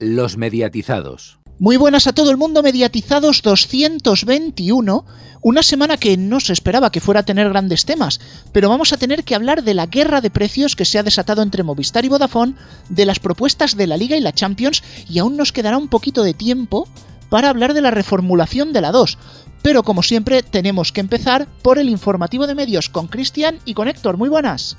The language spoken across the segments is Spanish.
Los mediatizados. Muy buenas a todo el mundo, mediatizados 221, una semana que no se esperaba que fuera a tener grandes temas, pero vamos a tener que hablar de la guerra de precios que se ha desatado entre Movistar y Vodafone, de las propuestas de la Liga y la Champions, y aún nos quedará un poquito de tiempo para hablar de la reformulación de la 2. Pero como siempre tenemos que empezar por el informativo de medios con Cristian y con Héctor. Muy buenas.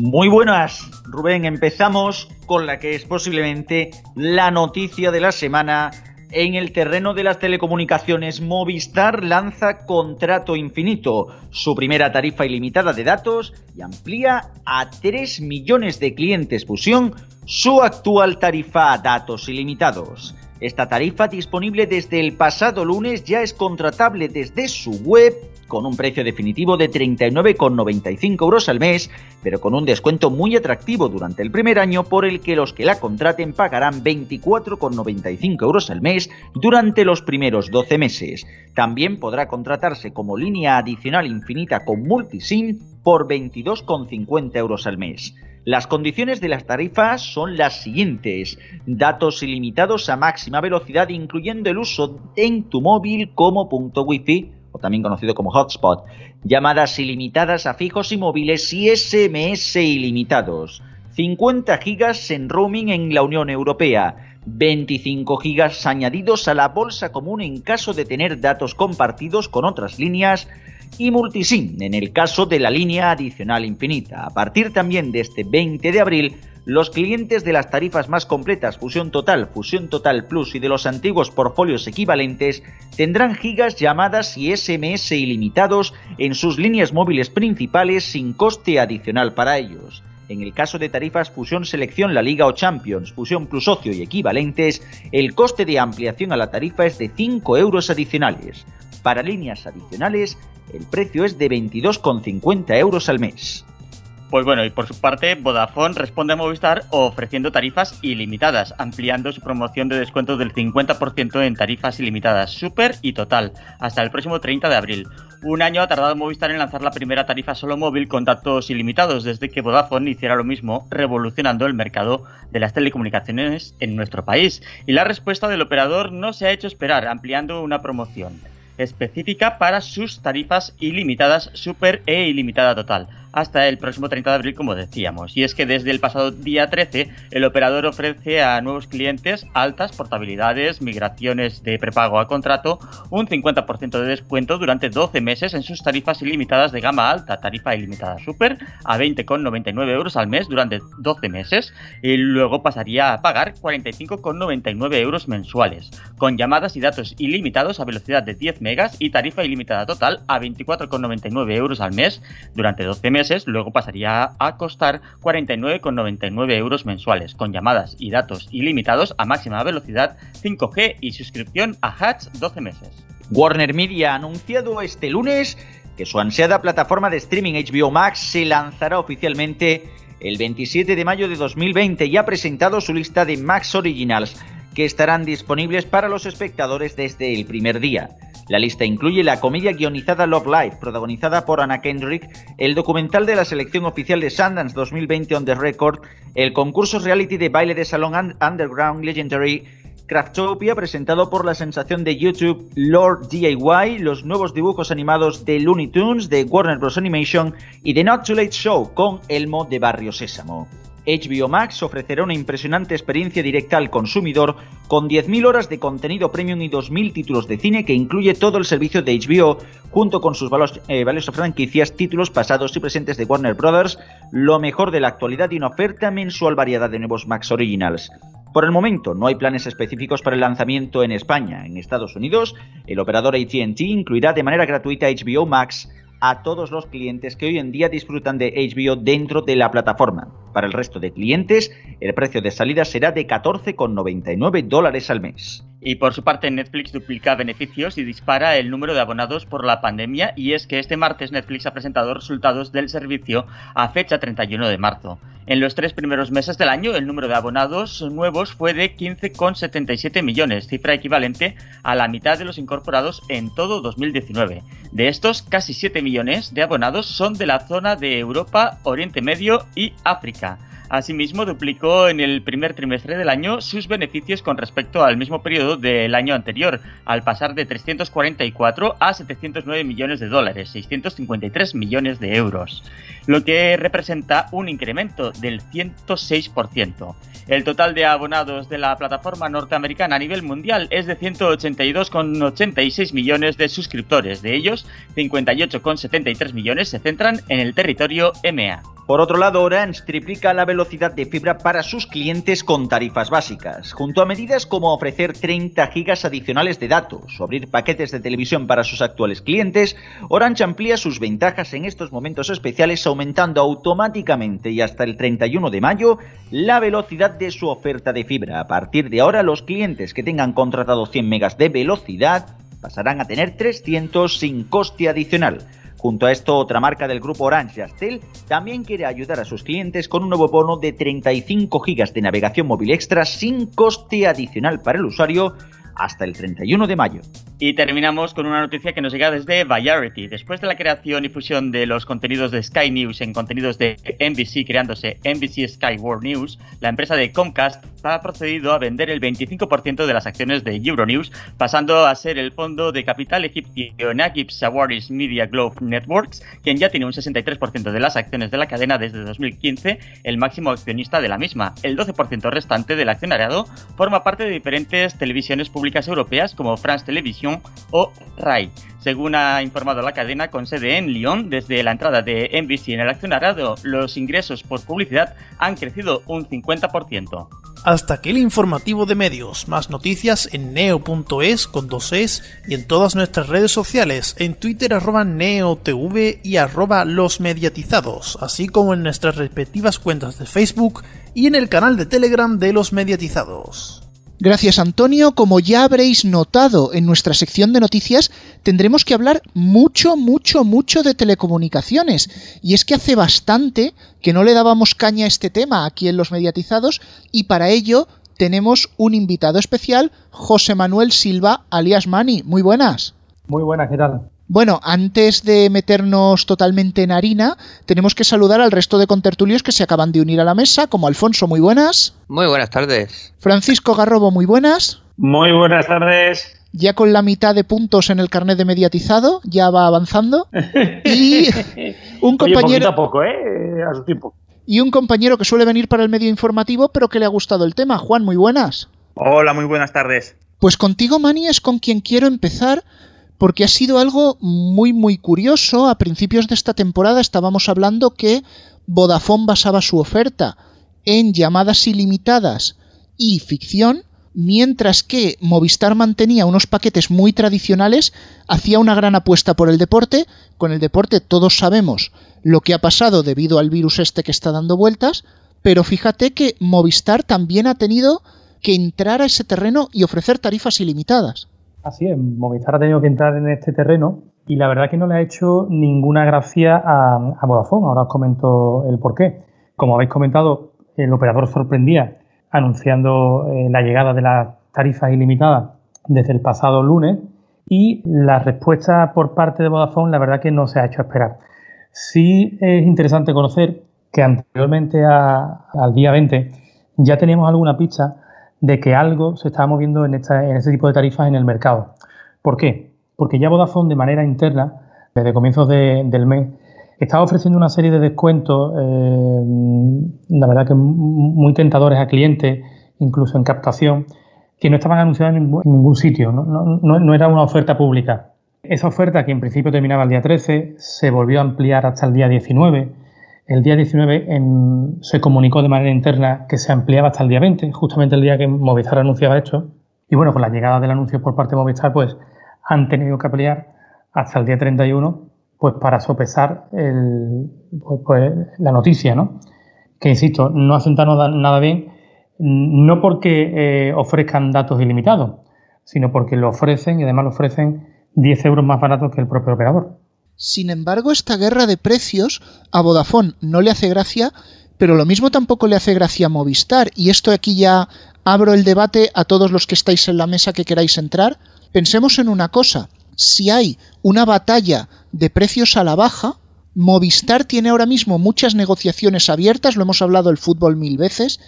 Muy buenas, Rubén. Empezamos con la que es posiblemente la noticia de la semana. En el terreno de las telecomunicaciones, Movistar lanza contrato infinito, su primera tarifa ilimitada de datos y amplía a 3 millones de clientes fusión su actual tarifa a datos ilimitados. Esta tarifa disponible desde el pasado lunes ya es contratable desde su web con un precio definitivo de 39,95 euros al mes, pero con un descuento muy atractivo durante el primer año por el que los que la contraten pagarán 24,95 euros al mes durante los primeros 12 meses. También podrá contratarse como línea adicional infinita con multisim por 22,50 euros al mes. Las condiciones de las tarifas son las siguientes. Datos ilimitados a máxima velocidad incluyendo el uso en tu móvil como punto wifi también conocido como hotspot. Llamadas ilimitadas a fijos y móviles y SMS ilimitados. 50 gigas en roaming en la Unión Europea. 25 gigas añadidos a la bolsa común en caso de tener datos compartidos con otras líneas y multisim en el caso de la línea adicional infinita. A partir también de este 20 de abril, los clientes de las tarifas más completas Fusión Total, Fusión Total Plus y de los antiguos portfolios equivalentes tendrán gigas, llamadas y SMS ilimitados en sus líneas móviles principales sin coste adicional para ellos. En el caso de tarifas Fusión Selección La Liga o Champions, Fusión Plus Ocio y equivalentes, el coste de ampliación a la tarifa es de 5 euros adicionales. Para líneas adicionales, el precio es de 22,50 euros al mes. Pues bueno, y por su parte, Vodafone responde a Movistar ofreciendo tarifas ilimitadas, ampliando su promoción de descuento del 50% en tarifas ilimitadas super y total, hasta el próximo 30 de abril. Un año ha tardado Movistar en lanzar la primera tarifa solo móvil con datos ilimitados, desde que Vodafone hiciera lo mismo, revolucionando el mercado de las telecomunicaciones en nuestro país. Y la respuesta del operador no se ha hecho esperar, ampliando una promoción específica para sus tarifas ilimitadas super e ilimitada total hasta el próximo 30 de abril, como decíamos. Y es que desde el pasado día 13, el operador ofrece a nuevos clientes altas portabilidades, migraciones de prepago a contrato, un 50% de descuento durante 12 meses en sus tarifas ilimitadas de gama alta, tarifa ilimitada super, a 20,99 euros al mes durante 12 meses, y luego pasaría a pagar 45,99 euros mensuales, con llamadas y datos ilimitados a velocidad de 10 megas y tarifa ilimitada total a 24,99 euros al mes durante 12 meses luego pasaría a costar 49,99 euros mensuales, con llamadas y datos ilimitados a máxima velocidad 5G y suscripción a Hatch 12 meses. Warner Media ha anunciado este lunes que su ansiada plataforma de streaming HBO Max se lanzará oficialmente el 27 de mayo de 2020 y ha presentado su lista de Max Originals que estarán disponibles para los espectadores desde el primer día. La lista incluye la comedia guionizada Love Life, protagonizada por Anna Kendrick, el documental de la selección oficial de Sundance 2020 on the Record, el concurso reality de baile de salón Underground Legendary, Craftopia, presentado por la sensación de YouTube Lord DIY, los nuevos dibujos animados de Looney Tunes de Warner Bros. Animation y The Not Too Late Show con Elmo de Barrio Sésamo. HBO Max ofrecerá una impresionante experiencia directa al consumidor con 10.000 horas de contenido premium y 2.000 títulos de cine que incluye todo el servicio de HBO junto con sus eh, valiosas franquicias, títulos pasados y presentes de Warner Brothers, lo mejor de la actualidad y una oferta mensual variada de nuevos Max Originals. Por el momento no hay planes específicos para el lanzamiento en España. En Estados Unidos, el operador ATT incluirá de manera gratuita HBO Max a todos los clientes que hoy en día disfrutan de HBO dentro de la plataforma. Para el resto de clientes, el precio de salida será de 14,99 dólares al mes. Y por su parte, Netflix duplica beneficios y dispara el número de abonados por la pandemia y es que este martes Netflix ha presentado resultados del servicio a fecha 31 de marzo. En los tres primeros meses del año, el número de abonados nuevos fue de 15,77 millones, cifra equivalente a la mitad de los incorporados en todo 2019. De estos, casi 7 millones de abonados son de la zona de Europa, Oriente Medio y África. 합니다. Asimismo, duplicó en el primer trimestre del año sus beneficios con respecto al mismo periodo del año anterior, al pasar de 344 a 709 millones de dólares, 653 millones de euros, lo que representa un incremento del 106%. El total de abonados de la plataforma norteamericana a nivel mundial es de 182,86 millones de suscriptores. De ellos, 58,73 millones se centran en el territorio EMEA. Por otro lado, Orange triplica la velocidad de fibra para sus clientes con tarifas básicas, junto a medidas como ofrecer 30 gigas adicionales de datos o abrir paquetes de televisión para sus actuales clientes. Orange amplía sus ventajas en estos momentos especiales aumentando automáticamente y hasta el 31 de mayo la velocidad de su oferta de fibra. A partir de ahora, los clientes que tengan contratado 100 megas de velocidad pasarán a tener 300 sin coste adicional. Junto a esto, otra marca del grupo Orange, Yastel, también quiere ayudar a sus clientes con un nuevo bono de 35 GB de navegación móvil extra sin coste adicional para el usuario hasta el 31 de mayo. Y terminamos con una noticia que nos llega desde Variety. Después de la creación y fusión de los contenidos de Sky News en contenidos de NBC creándose NBC Sky World News, la empresa de Comcast ha procedido a vender el 25% de las acciones de Euronews, pasando a ser el fondo de capital egipcio Nagib Sawaris Media Globe Networks, quien ya tiene un 63% de las acciones de la cadena desde 2015, el máximo accionista de la misma. El 12% restante del accionariado forma parte de diferentes televisiones públicas europeas como France Television o RAI. Según ha informado la cadena con sede en Lyon, desde la entrada de NBC en el accionariado, los ingresos por publicidad han crecido un 50%. Hasta aquí el informativo de medios. Más noticias en neo.es con dos es y en todas nuestras redes sociales, en Twitter arroba neotv y arroba los así como en nuestras respectivas cuentas de Facebook y en el canal de Telegram de los mediatizados. Gracias Antonio, como ya habréis notado en nuestra sección de noticias, tendremos que hablar mucho, mucho, mucho de telecomunicaciones. Y es que hace bastante que no le dábamos caña a este tema aquí en los mediatizados y para ello tenemos un invitado especial, José Manuel Silva, alias Mani. Muy buenas. Muy buenas, ¿qué tal? Bueno, antes de meternos totalmente en harina, tenemos que saludar al resto de contertulios que se acaban de unir a la mesa, como Alfonso, muy buenas. Muy buenas tardes. Francisco Garrobo, muy buenas. Muy buenas tardes. Ya con la mitad de puntos en el carnet de mediatizado, ya va avanzando. Y un compañero. a poco, ¿eh? A su tiempo. Y un compañero que suele venir para el medio informativo, pero que le ha gustado el tema. Juan, muy buenas. Hola, muy buenas tardes. Pues contigo, Mani, es con quien quiero empezar porque ha sido algo muy muy curioso. A principios de esta temporada estábamos hablando que Vodafone basaba su oferta en llamadas ilimitadas y ficción, mientras que Movistar mantenía unos paquetes muy tradicionales, hacía una gran apuesta por el deporte. Con el deporte todos sabemos lo que ha pasado debido al virus este que está dando vueltas, pero fíjate que Movistar también ha tenido que entrar a ese terreno y ofrecer tarifas ilimitadas. Así es, Movistar ha tenido que entrar en este terreno y la verdad que no le ha hecho ninguna gracia a, Vodafone. Ahora os comento el porqué. Como habéis comentado, el operador sorprendía anunciando eh, la llegada de las tarifas ilimitadas desde el pasado lunes y la respuesta por parte de Vodafone la verdad que no se ha hecho esperar. Sí es interesante conocer que anteriormente al día 20 ya teníamos alguna pista de que algo se estaba moviendo en, esta, en este tipo de tarifas en el mercado. ¿Por qué? Porque ya Vodafone de manera interna, desde comienzos del mes, estaba ofreciendo una serie de descuentos, eh, la verdad que muy tentadores a clientes, incluso en captación, que no estaban anunciados en ningún, sitio, no era una oferta pública. Esa oferta, que en principio terminaba el día 13, se volvió a ampliar hasta el día 19 el día 19 se comunicó de manera interna que se ampliaba hasta el día 20, justamente el día que Movistar anunciaba esto. Y bueno, con la llegada del anuncio por parte de Movistar, pues han tenido que ampliar hasta el día 31, pues para sopesar el, pues, pues, la noticia, ¿no? Que insisto, no hacen nada bien, no porque eh, ofrezcan datos ilimitados, sino porque lo ofrecen y además lo ofrecen 10 euros más baratos que el propio operador. Sin embargo, esta guerra de precios a Vodafone no le hace gracia, pero lo mismo tampoco le hace gracia a Movistar. Y esto aquí ya abro el debate a todos los que estáis en la mesa que queráis entrar. Pensemos en una cosa. Si hay una batalla de precios a la baja, Movistar tiene ahora mismo muchas negociaciones abiertas, lo hemos hablado el fútbol mil veces,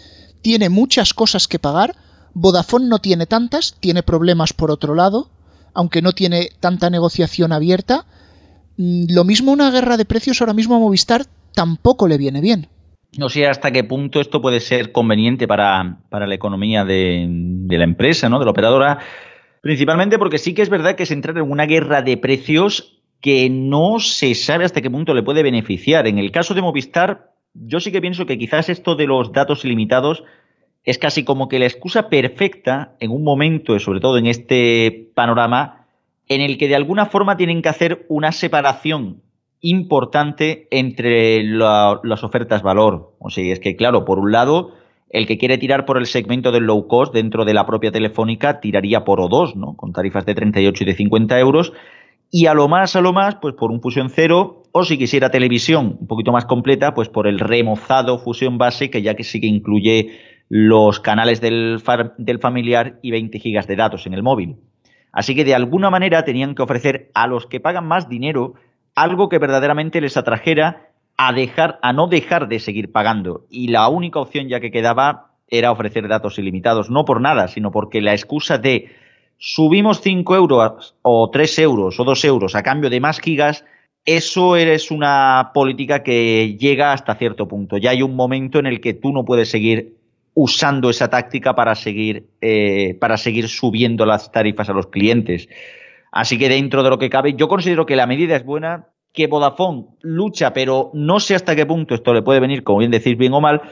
tiene muchas cosas que pagar, Vodafone no tiene tantas, tiene problemas por otro lado, aunque no tiene tanta negociación abierta. Mm, lo mismo una guerra de precios ahora mismo a Movistar tampoco le viene bien. No sé hasta qué punto esto puede ser conveniente para, la economía de, la empresa, ¿no? de la operadora, principalmente porque sí que es verdad que es entrar en una guerra de precios que no se sabe hasta qué punto le puede beneficiar. En el caso de Movistar, yo sí que pienso que quizás esto de los datos ilimitados es casi como que la excusa perfecta en un momento, sobre todo en este panorama, en el que de alguna forma tienen que hacer una separación importante entre las ofertas valor. O sea, es que, claro, por un lado, el que quiere tirar por el segmento del low cost dentro de la propia telefónica tiraría por O2, ¿no? Con tarifas de 38 y de 50 euros y a lo más, a lo más, pues por un fusión cero, o si quisiera televisión un poquito más completa, pues por el remozado fusión base, que ya que sí que incluye los canales del, familiar y 20 gigas de datos en el móvil. Así que de alguna manera tenían que ofrecer a los que pagan más dinero algo que verdaderamente les atrajera a dejar, a no dejar de seguir pagando. Y la única opción ya que quedaba era ofrecer datos ilimitados, no por nada, sino porque la excusa de subimos 5 euros o 3 euros o 2 euros a cambio de más gigas, eso es una política que llega hasta cierto punto. Ya hay un momento en el que tú no puedes seguir usando esa táctica para seguir, eh, para seguir subiendo las tarifas a los clientes. Así que dentro de lo que cabe, yo considero que la medida es buena, que Vodafone lucha, pero no sé hasta qué punto esto le puede venir, como bien decís, bien o mal.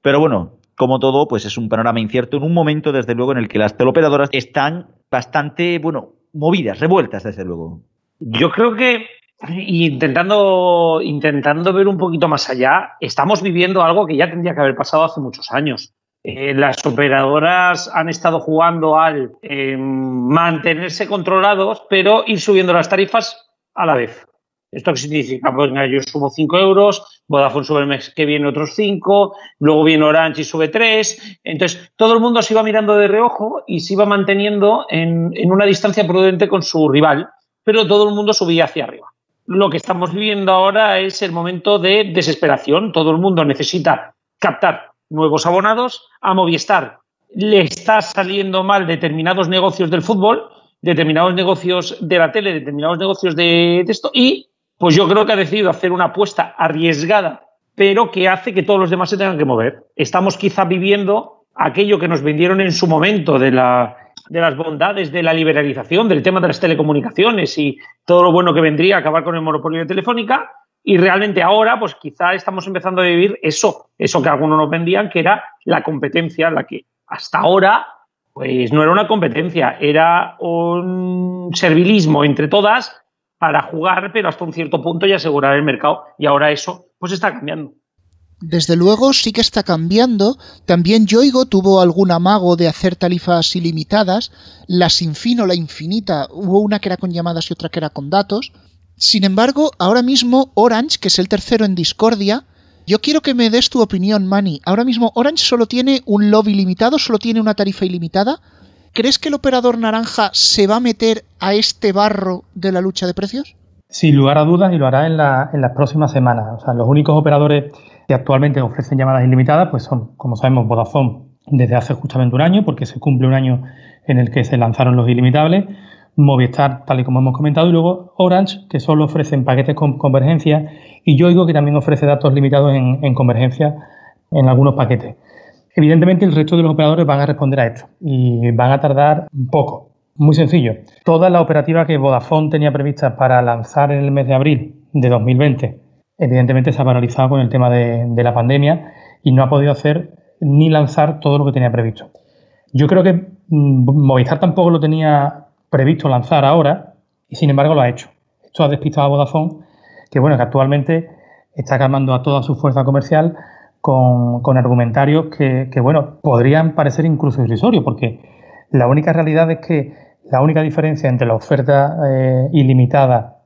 Pero bueno, como todo, pues es un panorama incierto en un momento, desde luego, en el que las teleoperadoras están bastante, bueno, movidas, revueltas, desde luego. Yo creo que intentando, intentando ver un poquito más allá, estamos viviendo algo que ya tendría que haber pasado hace muchos años. Eh, las operadoras han estado jugando al eh, mantenerse controlados, pero ir subiendo las tarifas a la vez. ¿Esto qué significa? Pues yo subo 5 euros, Vodafone sube el mes que viene otros 5, luego viene Orange y sube 3. Entonces, todo el mundo se iba mirando de reojo y se iba manteniendo en, en una distancia prudente con su rival, pero todo el mundo subía hacia arriba. Lo que estamos viviendo ahora es el momento de desesperación. Todo el mundo necesita captar nuevos abonados. A Movistar le está saliendo mal determinados negocios del fútbol, determinados negocios de la tele, determinados negocios de, esto, y pues yo creo que ha decidido hacer una apuesta arriesgada, pero que hace que todos los demás se tengan que mover. Estamos quizá viviendo aquello que nos vendieron en su momento de, la, de las bondades de la liberalización, del tema de las telecomunicaciones y todo lo bueno que vendría a acabar con el monopolio de Telefónica. Y realmente ahora, pues quizá estamos empezando a vivir eso, eso que algunos nos vendían, que era la competencia, la que hasta ahora, pues no era una competencia, era un servilismo entre todas para jugar, pero hasta un cierto punto y asegurar el mercado. Y ahora eso, pues está cambiando. Desde luego sí que está cambiando. También Yoigo tuvo algún amago de hacer tarifas ilimitadas. La Sinfino, la Infinita, hubo una que era con llamadas y otra que era con datos. Sin embargo, ahora mismo Orange, que es el tercero en discordia, yo quiero que me des tu opinión, Manny. Ahora mismo Orange solo tiene un lobby ilimitado, solo tiene una tarifa ilimitada. ¿Crees que el operador naranja se va a meter a este barro de la lucha de precios? Sin lugar a dudas y lo hará en, las próximas semanas. O sea, los únicos operadores que actualmente ofrecen llamadas ilimitadas pues son, como sabemos, Vodafone desde hace justamente un año, porque se cumple un año en el que se lanzaron los ilimitables, Movistar, tal y como hemos comentado, y luego Orange, que solo ofrecen paquetes con convergencia, y Yoigo, que también ofrece datos limitados en convergencia en algunos paquetes. Evidentemente el resto de los operadores van a responder a esto y van a tardar poco. Muy sencillo. Toda la operativa que Vodafone tenía prevista para lanzar en el mes de abril de 2020, evidentemente se ha paralizado con el tema de, la pandemia y no ha podido hacer ni lanzar todo lo que tenía previsto. Yo creo que mm, Movistar tampoco lo tenía previsto lanzar ahora y sin embargo lo ha hecho. Esto ha despistado a Vodafone, que bueno, que actualmente está calmando a toda su fuerza comercial con, argumentarios que, bueno, podrían parecer incluso irrisorios, porque la única realidad es que la única diferencia entre la oferta eh, ilimitada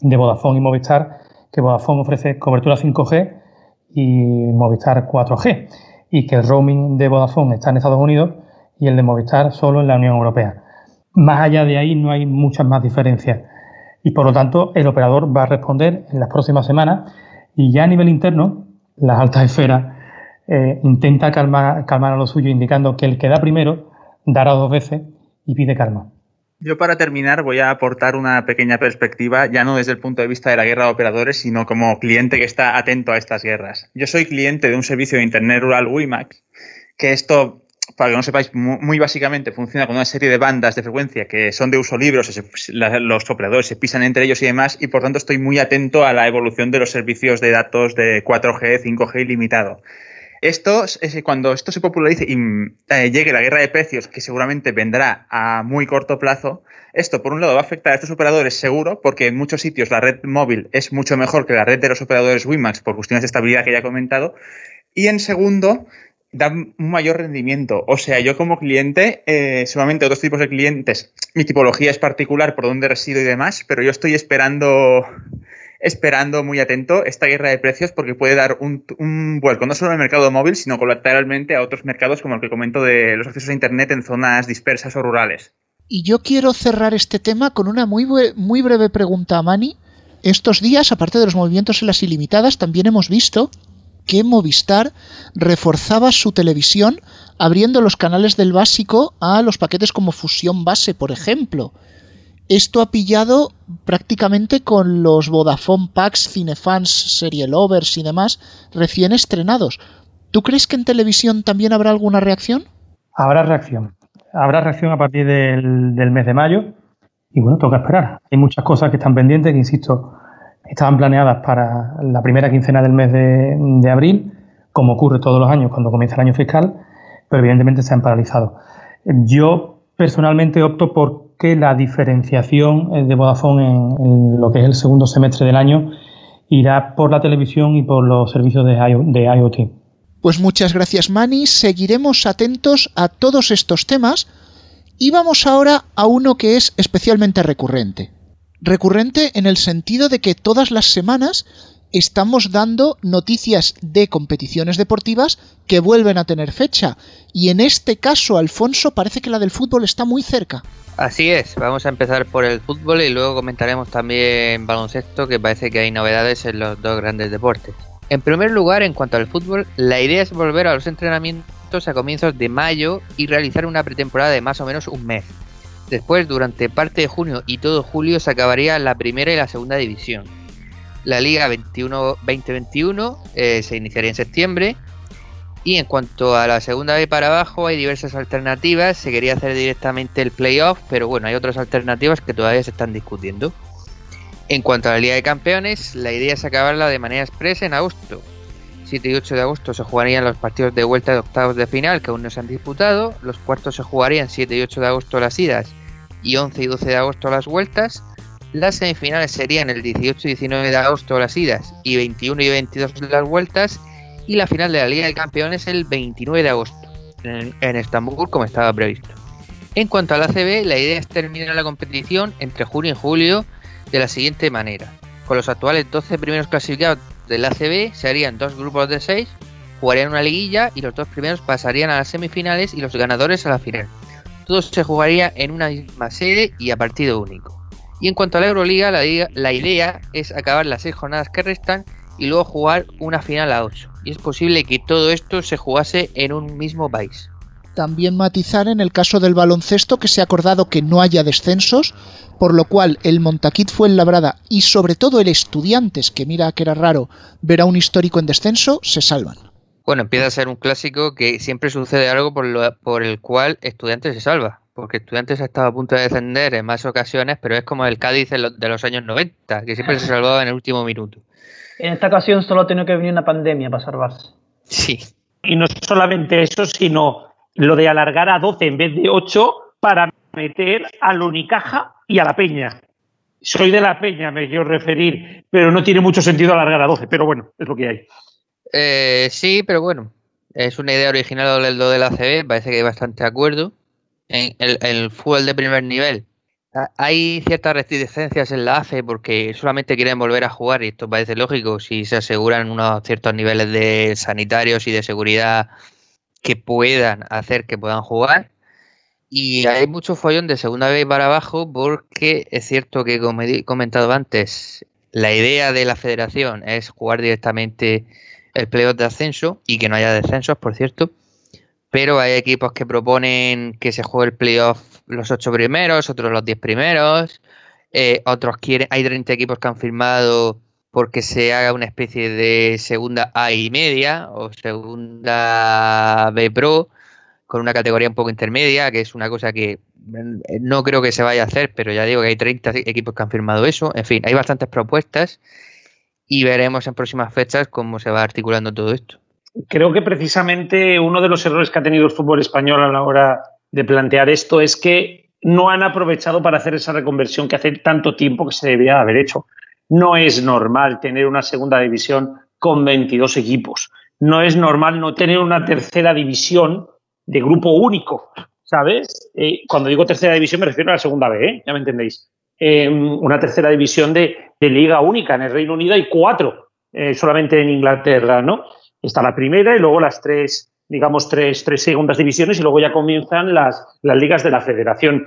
de Vodafone y Movistar, que Vodafone ofrece cobertura 5G y Movistar 4G, y que el roaming de Vodafone está en Estados Unidos y el de Movistar solo en la Unión Europea. Más allá de ahí no hay muchas más diferencias. y por lo tanto el operador va a responder en las próximas semanas y ya a nivel interno, las altas esferas eh, intenta calmar, calmar a lo suyo indicando que el que da primero dará dos veces y pide calma. Yo para terminar voy a aportar una pequeña perspectiva, ya no desde el punto de vista de la guerra de operadores, sino como cliente que está atento a estas guerras. Yo soy cliente de un servicio de Internet Rural WiMAX, que esto, para que no sepáis, muy, básicamente funciona con una serie de bandas de frecuencia que son de uso libre, los operadores se pisan entre ellos y demás, y por tanto estoy muy atento a la evolución de los servicios de datos de 4G, 5G ilimitado. Esto, cuando esto se popularice y eh, llegue la guerra de precios, que seguramente vendrá a muy corto plazo, esto por un lado va a afectar a estos operadores seguro, porque en muchos sitios la red móvil es mucho mejor que la red de los operadores WiMAX por cuestiones de estabilidad que ya he comentado. Y en segundo, da un mayor rendimiento. O sea, yo como cliente, eh, seguramente otros tipos de clientes, mi tipología es particular por donde resido y demás, pero yo estoy esperando esperando muy atento esta guerra de precios porque puede dar un, vuelco no solo el mercado móvil, sino colateralmente a otros mercados como el que comento de los accesos a Internet en zonas dispersas o rurales. Y yo quiero cerrar este tema con una muy, muy breve pregunta a Mani. Estos días, aparte de los movimientos en las ilimitadas, también hemos visto que Movistar reforzaba su televisión abriendo los canales del básico a los paquetes como Fusión Base, por ejemplo. Esto ha pillado prácticamente con los Vodafone Packs, Cinefans, Serial Lovers y demás recién estrenados. ¿Tú crees que en televisión también habrá alguna reacción? Habrá reacción. Habrá reacción a partir del, mes de mayo. Y bueno, toca esperar. Hay muchas cosas que están pendientes, que insisto, estaban planeadas para la primera quincena del mes de, de abril, como ocurre todos los años cuando comienza el año fiscal, pero evidentemente se han paralizado. Yo personalmente opto por que la diferenciación eh, de Vodafone en, lo que es el segundo semestre del año irá por la televisión y por los servicios de, IoT. Pues muchas gracias Mani, seguiremos atentos a todos estos temas y vamos ahora a uno que es especialmente recurrente. Recurrente en el sentido de que todas las semanas estamos dando noticias de competiciones deportivas que vuelven a tener fecha. Y en este caso, Alfonso, parece que la del fútbol está muy cerca. Así es, vamos a empezar por el fútbol y luego comentaremos también baloncesto, que parece que hay novedades en los dos grandes deportes. En primer lugar, en cuanto al fútbol, la idea es volver a los entrenamientos a comienzos de mayo y realizar una pretemporada de más o menos un mes. Después, durante parte de junio y todo julio, se acabaría la primera y la segunda división. La Liga 21 2021 eh, se iniciaría en septiembre y en cuanto a la segunda vez para abajo, hay diversas alternativas. Se quería hacer directamente el playoff, pero bueno, hay otras alternativas que todavía se están discutiendo. En cuanto a la Liga de Campeones, la idea es acabarla de manera expresa en agosto. 7 y 8 de agosto se jugarían los partidos de vuelta de octavos de final que aún no se han disputado. Los cuartos se jugarían 7 y 8 de agosto las idas y 11 y 12 de agosto las vueltas. Las semifinales serían el 18 y 19 de agosto las idas y 21 y 22 las vueltas y la final de la Liga de Campeones el 29 de agosto en, Estambul como estaba previsto. En cuanto a la ACB, la idea es terminar la competición entre junio y julio de la siguiente manera. Con los actuales 12 primeros clasificados del ACB se harían dos grupos de 6, jugarían una liguilla y los dos primeros pasarían a las semifinales y los ganadores a la final. Todo se jugaría en una misma sede y a partido único. Y en cuanto a la Euroliga, la, idea es acabar las 6 jornadas que restan y luego jugar una final a 8 y es posible que todo esto se jugase en un mismo país. También matizar en el caso del baloncesto que se ha acordado que no haya descensos, por lo cual el Montaquit fue en Labrada y sobre todo el Estudiantes, que mira que era raro ver a un histórico en descenso, se salvan. Bueno, empieza a ser un clásico que siempre sucede algo por, lo, por el cual Estudiantes se salva, porque Estudiantes ha estado a punto de descender en más ocasiones, pero es como el Cádiz de los años 90, que siempre se salvaba en el último minuto. En esta ocasión solo ha tenido que venir una pandemia para salvarse. Sí. Y no solamente eso, sino lo de alargar a 12 en vez de 8 para meter al Unicaja y a la Peña. Soy de la Peña, me quiero referir, pero no tiene mucho sentido alargar a 12, pero bueno, es lo que hay. Eh, sí, pero bueno, es una idea original lo de la CB, parece que hay bastante acuerdo. En el, el fútbol de primer nivel hay ciertas reticencias en la ACE porque solamente quieren volver a jugar y esto parece lógico si se aseguran unos ciertos niveles de sanitarios y de seguridad que puedan hacer que puedan jugar. Y hay mucho follón de segunda vez para abajo porque es cierto que, como he comentado antes, la idea de la federación es jugar directamente el playoff de ascenso y que no haya descensos, por cierto. Pero hay equipos que proponen que se juegue el playoff los ocho primeros, otros los diez primeros. Eh, otros quieren, hay 30 equipos que han firmado porque se haga una especie de segunda A y media o segunda B Pro con una categoría un poco intermedia, que es una cosa que mm, no creo que se vaya a hacer, pero ya digo que hay 30 equipos que han firmado eso. En fin, hay bastantes propuestas y veremos en próximas fechas cómo se va articulando todo esto. Creo que precisamente uno de los errores que ha tenido el fútbol español a la hora de plantear esto es que no han aprovechado para hacer esa reconversión que hace tanto tiempo que se debía haber hecho. No es normal tener una segunda división con 22 equipos. No es normal no tener una tercera división de grupo único, ¿sabes? Eh, cuando digo tercera división me refiero a la segunda B, ¿eh? ya me entendéis. Eh, una tercera división de, liga única. En el Reino Unido hay cuatro, solamente en Inglaterra, ¿no? Está la primera y luego las tres, digamos, tres, tres segundas divisiones y luego ya comienzan las, las ligas de la federación.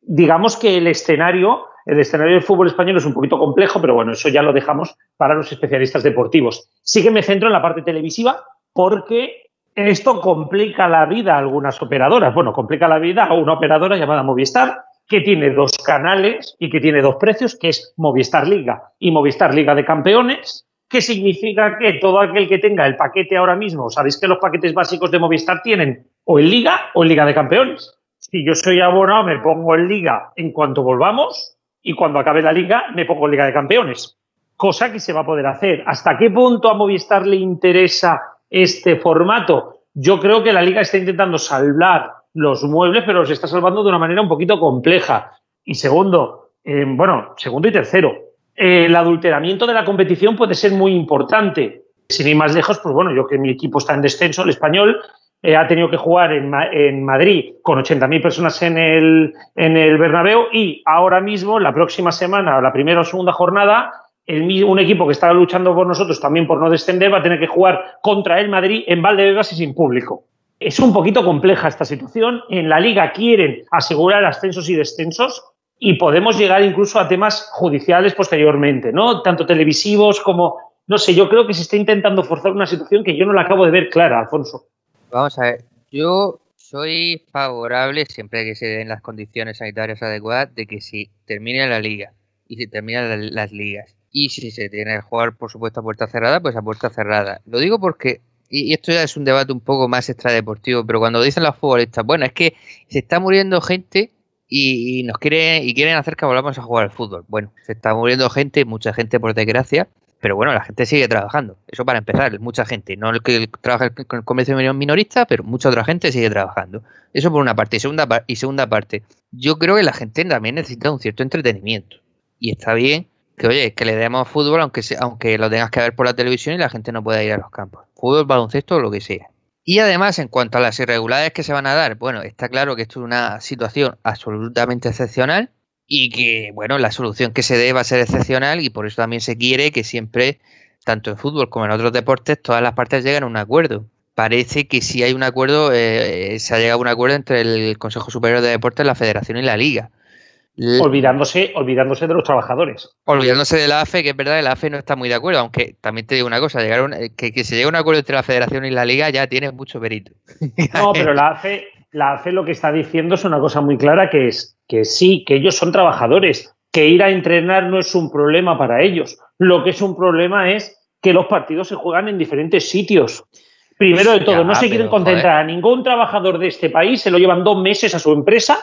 Digamos que el escenario, el escenario del fútbol español es un poquito complejo, pero bueno, eso ya lo dejamos para los especialistas deportivos. Sí que me centro en la parte televisiva porque esto complica la vida a algunas operadoras. Bueno, complica la vida a una operadora llamada Movistar, que tiene dos canales y que tiene dos precios, que es Movistar Liga y Movistar Liga de Campeones, que significa que todo aquel que tenga el paquete ahora mismo, sabéis que los paquetes básicos de Movistar tienen o en Liga o en Liga de Campeones. Si yo soy abonado, me pongo en Liga en cuanto volvamos y cuando acabe la Liga me pongo en Liga de Campeones. Cosa que se va a poder hacer. ¿Hasta qué punto a Movistar le interesa este formato. Yo creo que la liga está intentando salvar los muebles, pero los está salvando de una manera un poquito compleja. Y segundo, eh, bueno, segundo y tercero, el adulteramiento de la competición puede ser muy importante. Sin ir más lejos, pues bueno, yo que mi equipo está en descenso, el español eh, ha tenido que jugar en, Madrid con 80.000 personas en el, en el Bernabéu y ahora mismo, la próxima semana, la primera o segunda jornada, un equipo que estaba luchando por nosotros también por no descender va a tener que jugar contra el Madrid en Valdebebas y sin público. Es un poquito compleja esta situación. En la liga quieren asegurar ascensos y descensos y podemos llegar incluso a temas judiciales posteriormente, ¿no? Tanto televisivos como, no sé, yo creo que se está intentando forzar una situación que yo no la acabo de ver clara, Alfonso. Vamos a ver, yo soy favorable, siempre que se den las condiciones sanitarias adecuadas, de que si termine la liga y si terminan las ligas y si se tiene que jugar, por supuesto, a puerta cerrada, pues a puerta cerrada. Lo digo porque, y esto ya es un debate un poco más extradeportivo, pero cuando dicen los futbolistas, bueno, es que se está muriendo gente y, nos quieren, y quieren hacer que volvamos a jugar al fútbol. Bueno, se está muriendo gente, mucha gente por desgracia, pero bueno, la gente sigue trabajando. Eso para empezar, mucha gente. No el que trabaja con el comercio minorista, pero mucha otra gente sigue trabajando. Eso por una parte. Y segunda, y segunda parte, yo creo que la gente también necesita un cierto entretenimiento. Y está bien que oye, que le demos fútbol aunque, aunque lo tengas que ver por la televisión y la gente no pueda ir a los campos. Fútbol, baloncesto o lo que sea. Y además, en cuanto a las irregularidades que se van a dar, bueno, está claro que esto es una situación absolutamente excepcional y que, bueno, la solución que se dé va a ser excepcional y por eso también se quiere que siempre, tanto en fútbol como en otros deportes, todas las partes lleguen a un acuerdo. Parece que si hay un acuerdo, eh, se ha llegado a un acuerdo entre el Consejo Superior de Deportes, la Federación y la Liga. Olvidándose, olvidándose de los trabajadores. Olvidándose de la AFE, que es verdad, la AFE no está muy de acuerdo, aunque también te digo una cosa, llegar que, se llegue a un acuerdo entre la Federación y la Liga ya tiene mucho perito. No, pero la AFE, la AFE lo que está diciendo es una cosa muy clara, que es que sí, que ellos son trabajadores, que ir a entrenar no es un problema para ellos. Lo que es un problema es que los partidos se juegan en diferentes sitios. Primero de todo, no se quieren concentrar a ningún trabajador de este país, se lo llevan dos meses a su empresa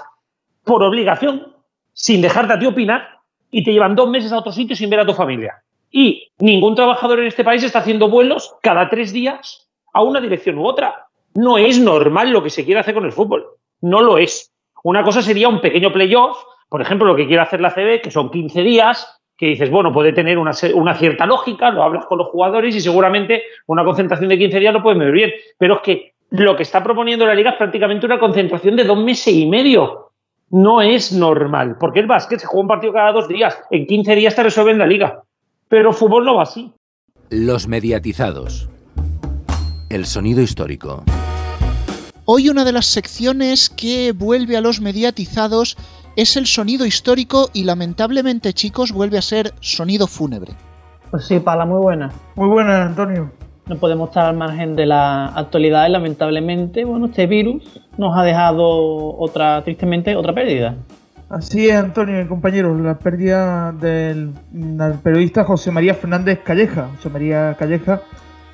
por obligación sin dejarte a ti opinar y te llevan dos meses a otro sitio sin ver a tu familia. Y ningún trabajador en este país está haciendo vuelos cada tres días a una dirección u otra. No es normal lo que se quiere hacer con el fútbol. No lo es. Una cosa sería un pequeño playoff, por ejemplo, lo que quiere hacer la CB, que son 15 días, que dices, bueno, puede tener una, una, cierta lógica, lo hablas con los jugadores y seguramente una concentración de 15 días lo pueden ver bien. Pero es que lo que está proponiendo la liga es prácticamente una concentración de dos meses y medio no es normal, porque el básquet se juega un partido cada dos días, en 15 días te resuelven la liga, pero el fútbol no va así. Los mediatizados. El sonido histórico. Hoy una de las secciones que vuelve a los mediatizados es el sonido histórico y lamentablemente chicos vuelve a ser sonido fúnebre. Pues sí, Pala, muy buena. Muy buena, Antonio. No podemos estar al margen de la actualidad y lamentablemente, bueno, este virus nos ha dejado otra, tristemente, otra pérdida. Así es, Antonio y compañeros, la pérdida del, periodista José María Fernández Calleja. José María Calleja,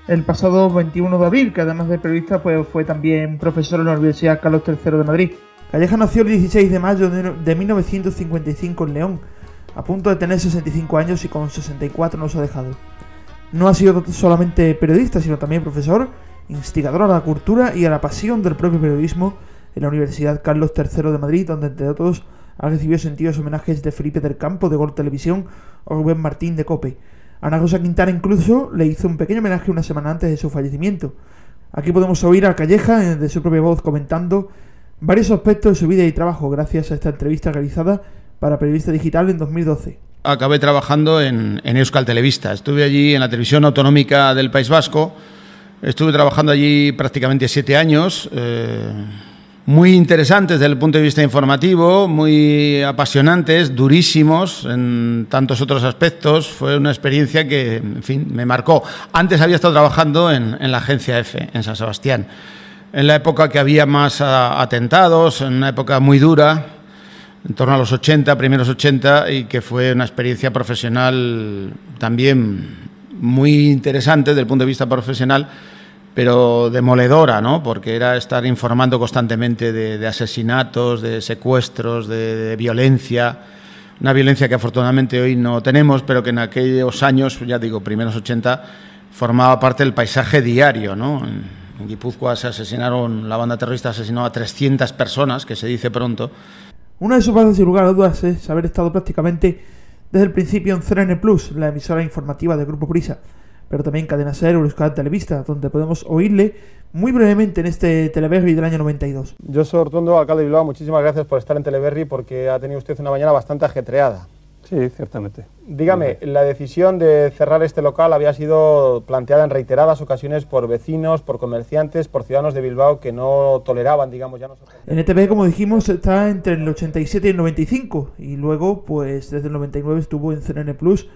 el pasado 21 de abril, que además de periodista pues, fue también profesor en la Universidad Carlos III de Madrid. Calleja nació el 16 de mayo de 1955 en León, a punto de tener 65 años y con 64 nos ha dejado. No ha sido solamente periodista, sino también profesor, instigador a la cultura y a la pasión del propio periodismo en la Universidad Carlos III de Madrid, donde entre otros ha recibido sentidos homenajes de Felipe del Campo de Gol Televisión o Rubén Martín de Cope. Ana Rosa Quintana incluso le hizo un pequeño homenaje una semana antes de su fallecimiento. Aquí podemos oír a Calleja de su propia voz comentando varios aspectos de su vida y trabajo gracias a esta entrevista realizada para Periodista Digital en 2012. Acabé trabajando en, Euskal Televista. Estuve allí en la televisión autonómica del País Vasco. Estuve trabajando allí prácticamente siete años. Eh, muy interesantes desde el punto de vista informativo, muy apasionantes, durísimos en tantos otros aspectos. Fue una experiencia que, en fin, me marcó. Antes había estado trabajando en, la agencia F, en San Sebastián, en la época que había más atentados, en una época muy dura, en torno a los 80, primeros 80, y que fue una experiencia profesional también muy interesante desde el punto de vista profesional pero demoledora, ¿no? Porque era estar informando constantemente de, asesinatos, de secuestros, de, violencia, una violencia que afortunadamente hoy no tenemos, pero que en aquellos años, ya digo, primeros 80, formaba parte del paisaje diario, ¿no? En, Guipúzcoa se asesinaron, la banda terrorista asesinó a 300 personas, que se dice pronto. Una de sus bases, sin lugar a dudas, es haber estado prácticamente desde el principio en CRN Plus, la emisora informativa del Grupo Prisa pero también Cadena Ser, Euskal Televista, donde podemos oírle muy brevemente en este Teleberry del año 92. Yo soy Ortundo, alcalde de Bilbao. Muchísimas gracias por estar en Teleberry porque ha tenido usted una mañana bastante ajetreada. Sí, ciertamente. Dígame, la decisión de cerrar este local había sido planteada en reiteradas ocasiones por vecinos, por comerciantes, por ciudadanos de Bilbao que no toleraban, digamos, ya no... En ETV, como dijimos, está entre el 87 y el 95 y luego, pues desde el 99 estuvo en CNN Plus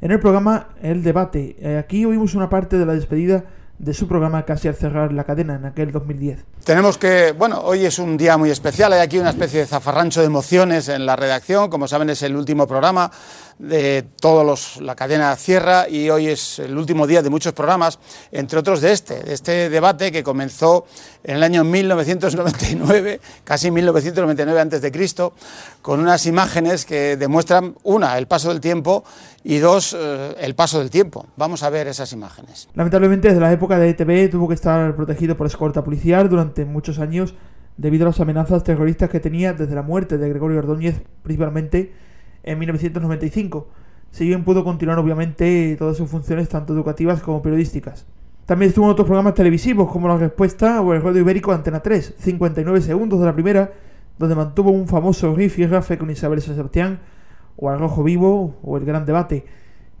en el programa El Debate. Eh, aquí oímos una parte de la despedida de su programa casi al cerrar la cadena en aquel 2010. Tenemos que, bueno, hoy es un día muy especial, hay aquí una especie de zafarrancho de emociones en la redacción, como saben es el último programa de todos los, la cadena cierra y hoy es el último día de muchos programas, entre otros de este, de este debate que comenzó en el año 1999, casi 1999 antes de Cristo, con unas imágenes que demuestran una el paso del tiempo y dos eh, el paso del tiempo. Vamos a ver esas imágenes. Lamentablemente desde la época de ETV tuvo que estar protegido por escolta policial durante muchos años debido a las amenazas terroristas que tenía desde la muerte de Gregorio Ordóñez principalmente en 1995. Si bien pudo continuar obviamente todas sus funciones tanto educativas como periodísticas. También estuvo en otros programas televisivos como La Respuesta o el Radio Ibérico Antena 3, 59 segundos de la primera, donde mantuvo un famoso riff y rafe con Isabel Sebastián, o Al Rojo Vivo o El Gran Debate.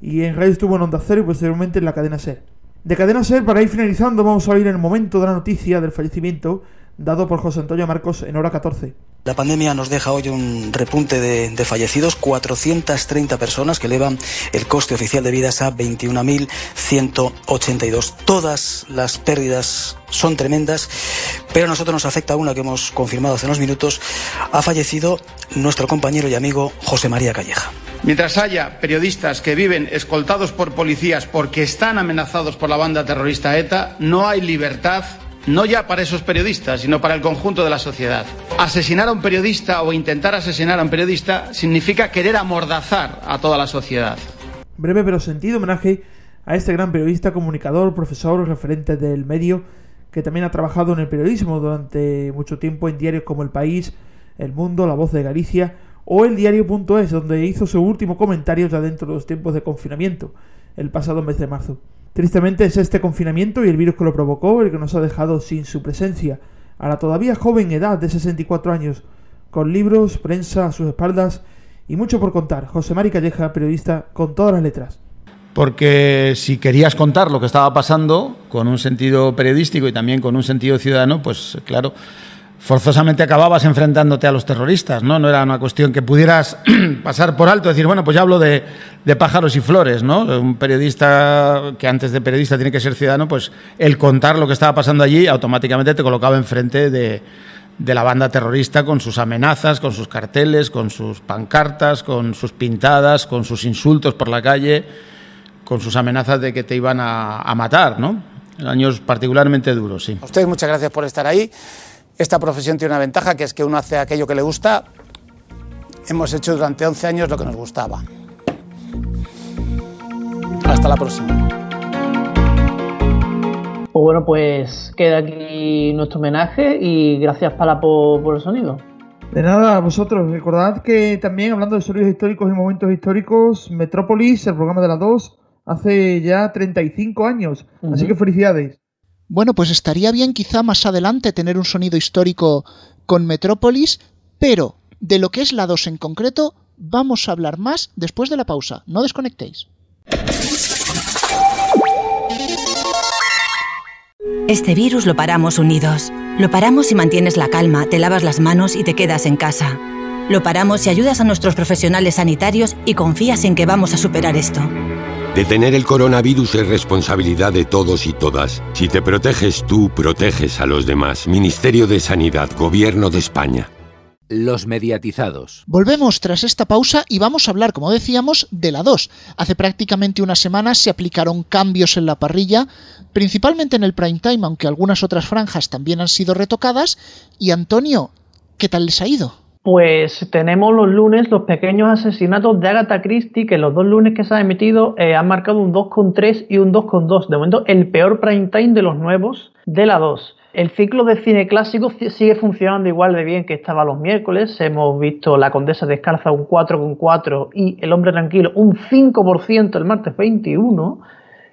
Y en radio estuvo en Onda Cero y posteriormente en la cadena SER. De cadena SER, para ir finalizando, vamos a oír el momento de la noticia del fallecimiento dado por José Antonio Marcos en hora 14. La pandemia nos deja hoy un repunte de, fallecidos, 430 personas que elevan el coste oficial de vidas a 21.182. Todas las pérdidas son tremendas, pero a nosotros nos afecta una que hemos confirmado hace unos minutos. Ha fallecido nuestro compañero y amigo José María Calleja. Mientras haya periodistas que viven escoltados por policías porque están amenazados por la banda terrorista ETA, no hay libertad no ya para esos periodistas, sino para el conjunto de la sociedad. Asesinar a un periodista o intentar asesinar a un periodista significa querer amordazar a toda la sociedad. Breve pero sentido homenaje a este gran periodista, comunicador, profesor, referente del medio, que también ha trabajado en el periodismo durante mucho tiempo en diarios como El País, El Mundo, La Voz de Galicia o el diario.es, donde hizo su último comentario ya dentro de los tiempos de confinamiento, el pasado mes de marzo. Tristemente es este confinamiento y el virus que lo provocó el que nos ha dejado sin su presencia, a la todavía joven edad de 64 años, con libros, prensa a sus espaldas y mucho por contar. José Mari Calleja, periodista con todas las letras. porque si querías contar lo que estaba pasando con un sentido periodístico y también con un sentido ciudadano, pues claro, forzosamente acababas enfrentándote a los terroristas, ¿no? No era una cuestión que pudieras pasar por alto, decir, bueno, pues ya hablo de, pájaros y flores, ¿no? Un periodista que antes de periodista tiene que ser ciudadano, pues el contar lo que estaba pasando allí automáticamente te colocaba enfrente de, de la banda terrorista con sus amenazas, con sus carteles, con sus pancartas, con sus pintadas, con sus insultos por la calle, con sus amenazas de que te iban a, matar, ¿no? Años particularmente duros, sí. Ustedes muchas gracias por estar ahí. Esta profesión tiene una ventaja, que es que uno hace aquello que le gusta. Hemos hecho durante 11 años lo que nos gustaba. Hasta la próxima. Pues bueno, pues queda aquí nuestro homenaje y gracias Pala por, el sonido. De nada, a vosotros. Recordad que también, hablando de sonidos históricos y momentos históricos, Metrópolis, el programa de las dos, hace ya 35 años. Así que felicidades. Bueno, pues estaría bien quizá más adelante tener un sonido histórico con Metrópolis, pero de lo que es la 2 en concreto vamos a hablar más después de la pausa. No desconectéis. Este virus lo paramos unidos. Lo paramos si mantienes la calma, te lavas las manos y te quedas en casa. Lo paramos si ayudas a nuestros profesionales sanitarios y confías en que vamos a superar esto. Detener el coronavirus es responsabilidad de todos y todas. Si te proteges tú, proteges a los demás. Ministerio de Sanidad, Gobierno de España. Los mediatizados. Volvemos tras esta pausa y vamos a hablar, como decíamos, de la 2. Hace prácticamente una semana se aplicaron cambios en la parrilla, principalmente en el prime time, aunque algunas otras franjas también han sido retocadas. Y Antonio, ¿qué tal les ha ido? Pues tenemos los lunes los pequeños asesinatos de Agatha Christie, que los dos lunes que se han emitido eh, han marcado un 2,3 y un 2,2. De momento, el peor prime time de los nuevos de la 2. El ciclo de cine clásico sigue funcionando igual de bien que estaba los miércoles. Hemos visto La Condesa Descalza un 4,4 y El Hombre Tranquilo un 5% el martes 21.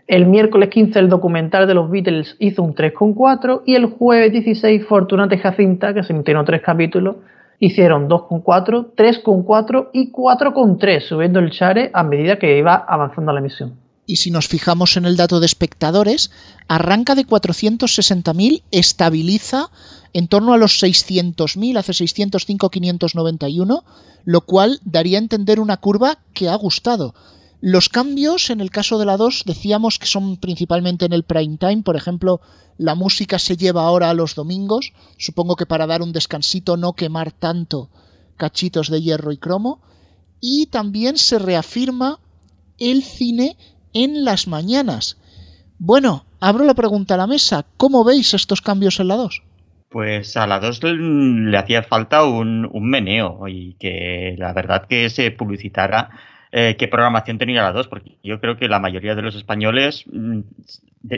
El miércoles 15 el documental de los Beatles hizo un 3,4 y el jueves 16 Fortunata y Jacinta, que se emitió tres capítulos, hicieron 2,4, 3,4 y 4,3, subiendo el share a medida que iba avanzando la emisión. Y si nos fijamos en el dato de espectadores, arranca de 460.000, estabiliza en torno a los 600.000, hace 605.591, lo cual daría a entender una curva que ha gustado. Los cambios, en el caso de la 2, decíamos que son principalmente en el prime time. Por ejemplo, la música se lleva ahora a los domingos. Supongo que para dar un descansito, no quemar tanto cachitos de hierro y cromo. Y también se reafirma el cine en las mañanas. Bueno, abro la pregunta a la mesa. ¿Cómo veis estos cambios en la 2? Pues a la 2 le hacía falta un, un meneo y que la verdad que se publicitara eh, qué programación tenía la 2, porque yo creo que la mayoría de los españoles mm,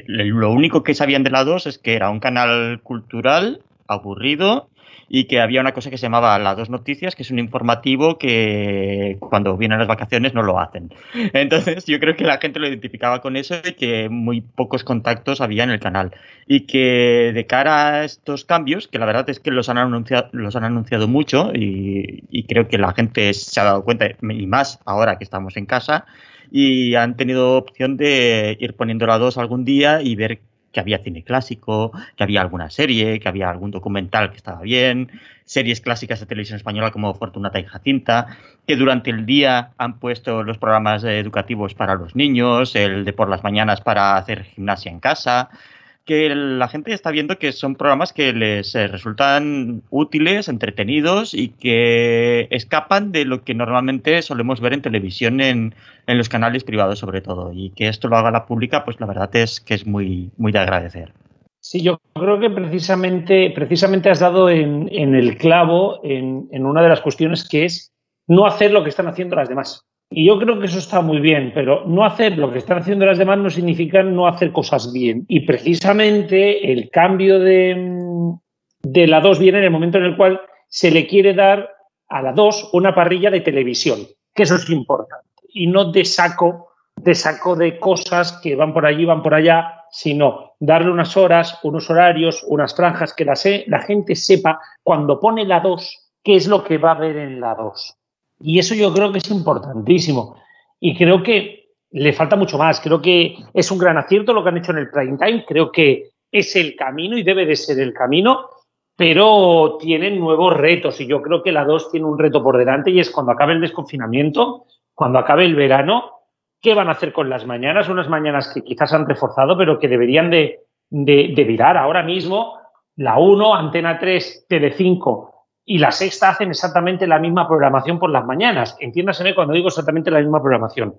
lo único que sabían de la 2 es que era un canal cultural aburrido y que había una cosa que se llamaba La Dos Noticias, que es un informativo que cuando vienen las vacaciones no lo hacen. Entonces yo creo que la gente lo identificaba con eso y que muy pocos contactos había en el canal. Y que de cara a estos cambios, que la verdad es que los han anunciado, los han anunciado mucho y, y creo que la gente se ha dado cuenta, y más ahora que estamos en casa, y han tenido opción de ir poniendo la 2 algún día y ver que había cine clásico, que había alguna serie, que había algún documental que estaba bien, series clásicas de televisión española como Fortunata y Jacinta, que durante el día han puesto los programas educativos para los niños, el de por las mañanas para hacer gimnasia en casa, que la gente está viendo que son programas que les eh, resultan útiles, entretenidos y que escapan de lo que normalmente solemos ver en televisión en, en, los canales privados sobre todo. Y que esto lo haga la pública, pues la verdad es que es muy, muy de agradecer. Sí, yo creo que precisamente, precisamente has dado en, en el clavo en, en una de las cuestiones que es no hacer lo que están haciendo las demás. Y yo creo que eso está muy bien, pero no hacer lo que están haciendo las demás no significa no hacer cosas bien. Y precisamente el cambio de, de la 2 viene en el momento en el cual se le quiere dar a la 2 una parrilla de televisión, que eso es importante. Y no de saco, de saco de cosas que van por allí, van por allá, sino darle unas horas, unos horarios, unas franjas, que la, la gente sepa cuando pone la 2 qué es lo que va a ver en la 2. Y eso yo creo que es importantísimo. Y creo que le falta mucho más. Creo que es un gran acierto lo que han hecho en el prime time. Creo que es el camino y debe de ser el camino, pero tienen nuevos retos y yo creo que la 2 tiene un reto por delante y es cuando acabe el desconfinamiento, cuando acabe el verano, ¿qué van a hacer con las mañanas? Unas mañanas que quizás han reforzado, pero que deberían de, de, virar. Ahora mismo, la 1, Antena 3, TV5 y la sexta hacen exactamente la misma programación por las mañanas. Entiéndaseme cuando digo exactamente la misma programación.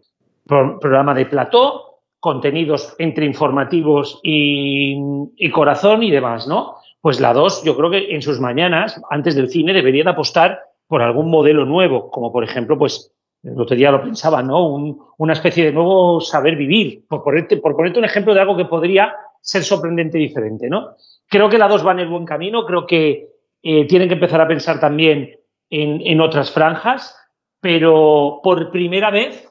programa de plató, contenidos entre informativos y, corazón y demás, ¿no? Pues la 2, yo creo que en sus mañanas, antes del cine, debería de apostar por algún modelo nuevo, como por ejemplo, pues el otro día lo pensaba, ¿no? una especie de nuevo saber vivir, por ponerte, por ponerte un ejemplo de algo que podría ser sorprendente diferente, ¿no? Creo que la 2 va en el buen camino, creo que eh, tienen que empezar a pensar también en, en, otras franjas, pero por primera vez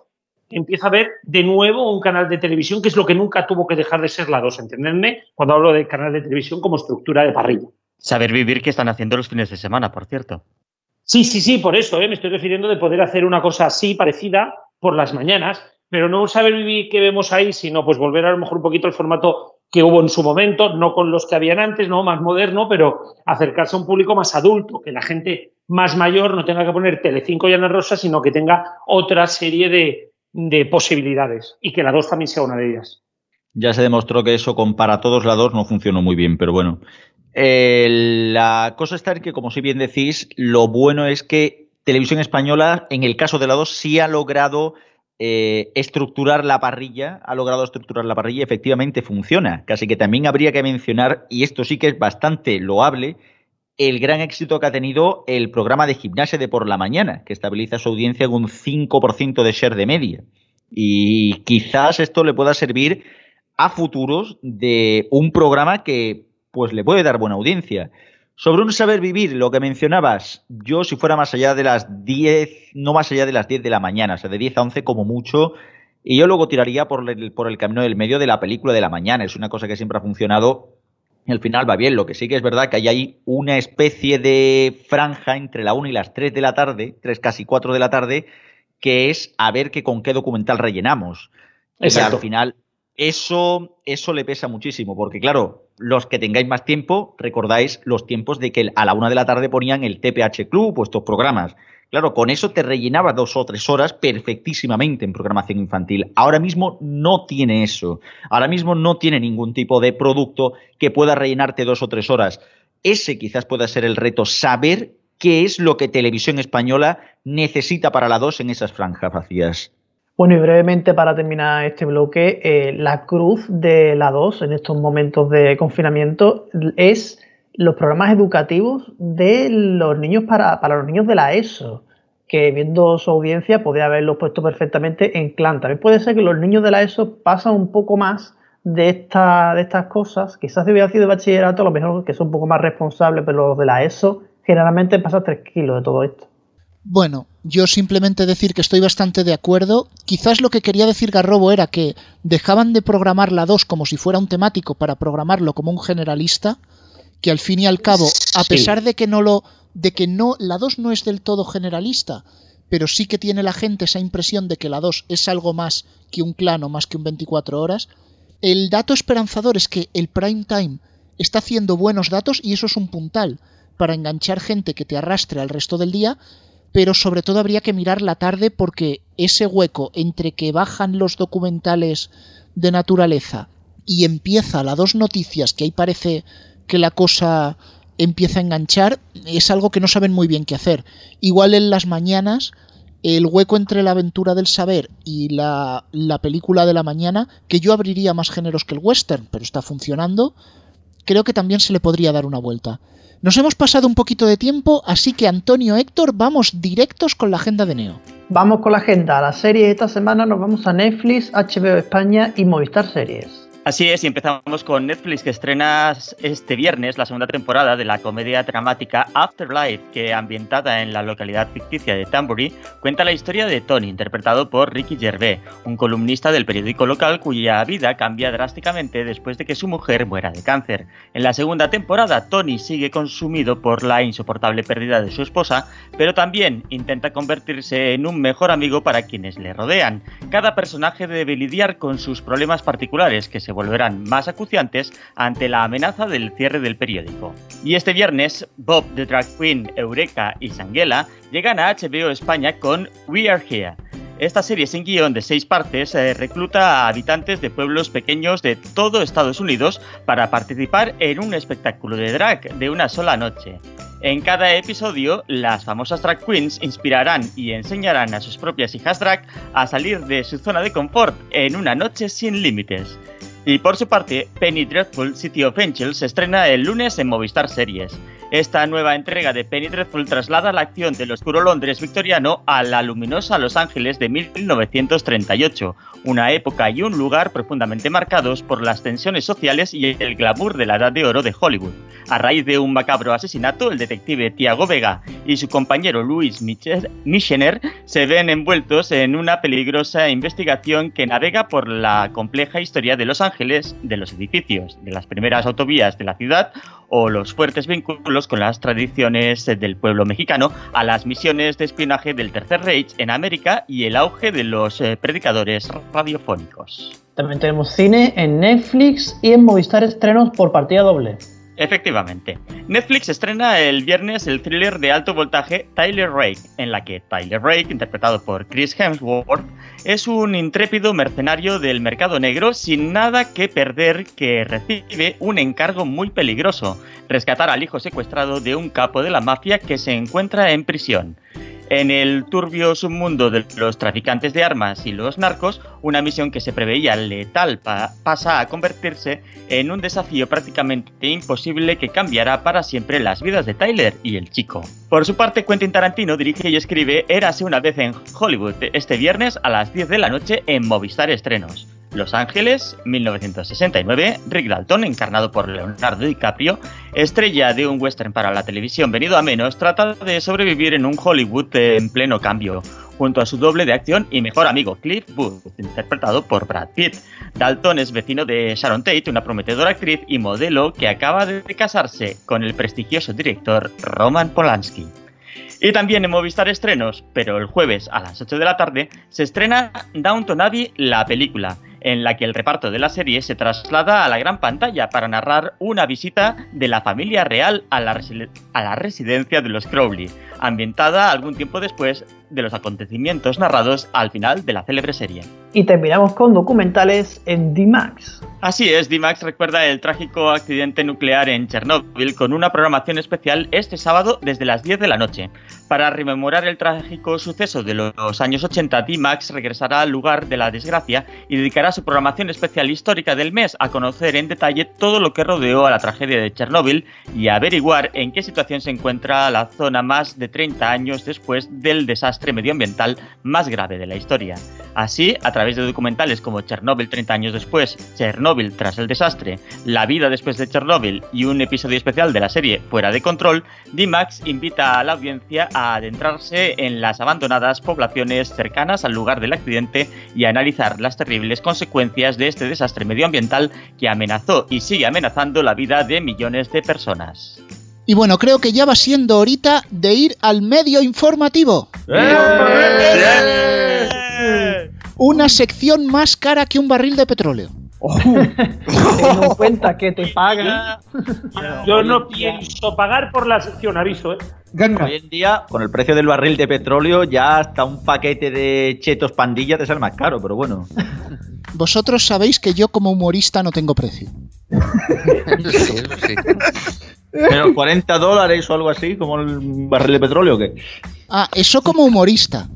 empieza a ver de nuevo un canal de televisión que es lo que nunca tuvo que dejar de ser la 2, ¿entendedme? Cuando hablo de canal de televisión como estructura de parrilla. Saber vivir que están haciendo los fines de semana, por cierto. Sí, sí, sí, por eso, ¿eh? me estoy refiriendo de poder hacer una cosa así, parecida, por las mañanas, pero no saber vivir que vemos ahí, sino pues volver a lo mejor un poquito al formato que hubo en su momento, no con los que habían antes, no más moderno, pero acercarse a un público más adulto, que la gente más mayor no tenga que poner Telecinco y Ana Rosa, sino que tenga otra serie de, de posibilidades y que la 2 también sea una de ellas. Ya se demostró que eso con para todos la 2 no funcionó muy bien, pero bueno. La cosa está en que, como si bien decís, lo bueno es que Televisión Española, en el caso de la 2, sí ha logrado eh, estructurar la parrilla, ha logrado estructurar la parrilla efectivamente funciona. Casi que también habría que mencionar, y esto sí que es bastante loable, el gran éxito que ha tenido el programa de gimnasia de por la mañana, que estabiliza su audiencia con un 5% de share de media. Y quizás esto le pueda servir a futuros de un programa que pues le puede dar buena audiencia. Sobre un saber vivir, lo que mencionabas, yo si fuera más allá de las 10, no más allá de las 10 de la mañana, o sea, de 10 a 11 como mucho, y yo luego tiraría por el, por el camino del medio de la película de la mañana, es una cosa que siempre ha funcionado y al final va bien. Lo que sí que es verdad que hay ahí una especie de franja entre la 1 y las 3 de la tarde, 3 casi 4 de la tarde, que es a ver que con qué documental rellenamos. Exacto. Y al final eso, eso le pesa muchísimo, porque claro, los que tengáis más tiempo, recordáis los tiempos de que a la una de la tarde ponían el TPH Club o estos programas. Claro, con eso te rellenaba dos o tres horas perfectísimamente en programación infantil. Ahora mismo no tiene eso. Ahora mismo no tiene ningún tipo de producto que pueda rellenarte dos o tres horas. Ese quizás pueda ser el reto, saber qué es lo que Televisión Española necesita para la dos en esas franjas vacías. Bueno, y brevemente para terminar este bloque, eh, la cruz de la 2 en estos momentos de confinamiento es los programas educativos de los niños para, los niños de la ESO, que viendo su audiencia podría haberlos puesto perfectamente en clan. También puede ser que los niños de la ESO pasan un poco más de, esta, de estas cosas. Quizás si hubiera sido de bachillerato, a lo mejor que son un poco más responsables, pero los de la ESO generalmente pasan 3 kilos de todo esto. Bueno, yo simplemente decir que estoy bastante de acuerdo. Quizás lo que quería decir Garrobo era que dejaban de programar la 2 como si fuera un temático para programarlo como un generalista, que al fin y al cabo, a pesar de que no lo de que no la 2 no es del todo generalista, pero sí que tiene la gente esa impresión de que la 2 es algo más que un clan o más que un 24 horas, el dato esperanzador es que el prime time está haciendo buenos datos y eso es un puntal para enganchar gente que te arrastre al resto del día pero sobre todo habría que mirar la tarde porque ese hueco entre que bajan los documentales de naturaleza y empieza las dos noticias que ahí parece que la cosa empieza a enganchar es algo que no saben muy bien qué hacer. Igual en las mañanas el hueco entre la aventura del saber y la, la película de la mañana, que yo abriría más géneros que el western, pero está funcionando, creo que también se le podría dar una vuelta. Nos hemos pasado un poquito de tiempo, así que Antonio Héctor, vamos directos con la agenda de Neo. Vamos con la agenda. Las series esta semana nos vamos a Netflix, HBO España y Movistar Series. Así es, y empezamos con Netflix que estrena este viernes la segunda temporada de la comedia dramática Afterlife, que ambientada en la localidad ficticia de Tambury, cuenta la historia de Tony, interpretado por Ricky Gervais, un columnista del periódico local cuya vida cambia drásticamente después de que su mujer muera de cáncer. En la segunda temporada, Tony sigue consumido por la insoportable pérdida de su esposa, pero también intenta convertirse en un mejor amigo para quienes le rodean. Cada personaje debe lidiar con sus problemas particulares que se volverán más acuciantes ante la amenaza del cierre del periódico. Y este viernes, Bob the Drag Queen, Eureka y Sanguela llegan a HBO España con We Are Here. Esta serie sin guion de seis partes eh, recluta a habitantes de pueblos pequeños de todo Estados Unidos para participar en un espectáculo de drag de una sola noche. En cada episodio, las famosas drag queens inspirarán y enseñarán a sus propias hijas drag a salir de su zona de confort en una noche sin límites. Y por su parte, Penny Dreadful City of Angels se estrena el lunes en Movistar Series. Esta nueva entrega de Penny Dreadful traslada la acción del oscuro Londres victoriano a la luminosa Los Ángeles de 1938, una época y un lugar profundamente marcados por las tensiones sociales y el glamour de la edad de oro de Hollywood. A raíz de un macabro asesinato, el detective Tiago Vega y su compañero Luis Michener se ven envueltos en una peligrosa investigación que navega por la compleja historia de Los Ángeles, de los edificios, de las primeras autovías de la ciudad o los fuertes vínculos con las tradiciones del pueblo mexicano, a las misiones de espionaje del Tercer Reich en América y el auge de los eh, predicadores radiofónicos. También tenemos cine en Netflix y en Movistar estrenos por partida doble. Efectivamente. Netflix estrena el viernes el thriller de alto voltaje Tyler Rake, en la que Tyler Rake, interpretado por Chris Hemsworth, es un intrépido mercenario del mercado negro sin nada que perder que recibe un encargo muy peligroso, rescatar al hijo secuestrado de un capo de la mafia que se encuentra en prisión. En el turbio submundo de los traficantes de armas y los narcos, una misión que se preveía letal pasa a convertirse en un desafío prácticamente imposible que cambiará para siempre las vidas de Tyler y el chico. Por su parte, Quentin Tarantino dirige y escribe Érase una vez en Hollywood este viernes a las 10 de la noche en Movistar Estrenos. Los Ángeles, 1969, Rick Dalton, encarnado por Leonardo DiCaprio, estrella de un western para la televisión venido a menos, trata de sobrevivir en un Hollywood en pleno cambio, junto a su doble de acción y mejor amigo Cliff Booth, interpretado por Brad Pitt. Dalton es vecino de Sharon Tate, una prometedora actriz y modelo que acaba de casarse con el prestigioso director Roman Polanski. Y también en Movistar Estrenos, pero el jueves a las 8 de la tarde, se estrena Downton Abbey, la película, en la que el reparto de la serie se traslada a la gran pantalla para narrar una visita de la familia real a la, a la residencia de los Crowley, ambientada algún tiempo después de los acontecimientos narrados al final de la célebre serie. Y terminamos con documentales en D-Max. Así es, D-Max recuerda el trágico accidente nuclear en Chernóbil con una programación especial este sábado desde las 10 de la noche. Para rememorar el trágico suceso de los años 80, D-Max regresará al lugar de la desgracia y dedicará su programación especial histórica del mes a conocer en detalle todo lo que rodeó a la tragedia de Chernóbil y a averiguar en qué situación se encuentra la zona más de 30 años después del desastre medioambiental más grave de la historia. Así, a través de documentales como Chernóbil 30 años después, Chernóbil tras el desastre, La vida después de Chernóbil y un episodio especial de la serie Fuera de Control, D-Max invita a la audiencia a adentrarse en las abandonadas poblaciones cercanas al lugar del accidente y a analizar las terribles consecuencias de este desastre medioambiental que amenazó y sigue amenazando la vida de millones de personas. Y bueno, creo que ya va siendo horita de ir al medio informativo. Una sección más cara que un barril de petróleo. Ten en cuenta que te pagan. Yo no pienso pagar por la sección, aviso, ¿eh? Hoy en día, con el precio del barril de petróleo, ya hasta un paquete de chetos pandilla te sale más caro, pero bueno. Vosotros sabéis que yo como humorista no tengo precio. Pero 40 dólares o algo así, como el barril de petróleo, ¿o qué? Ah, eso como humorista.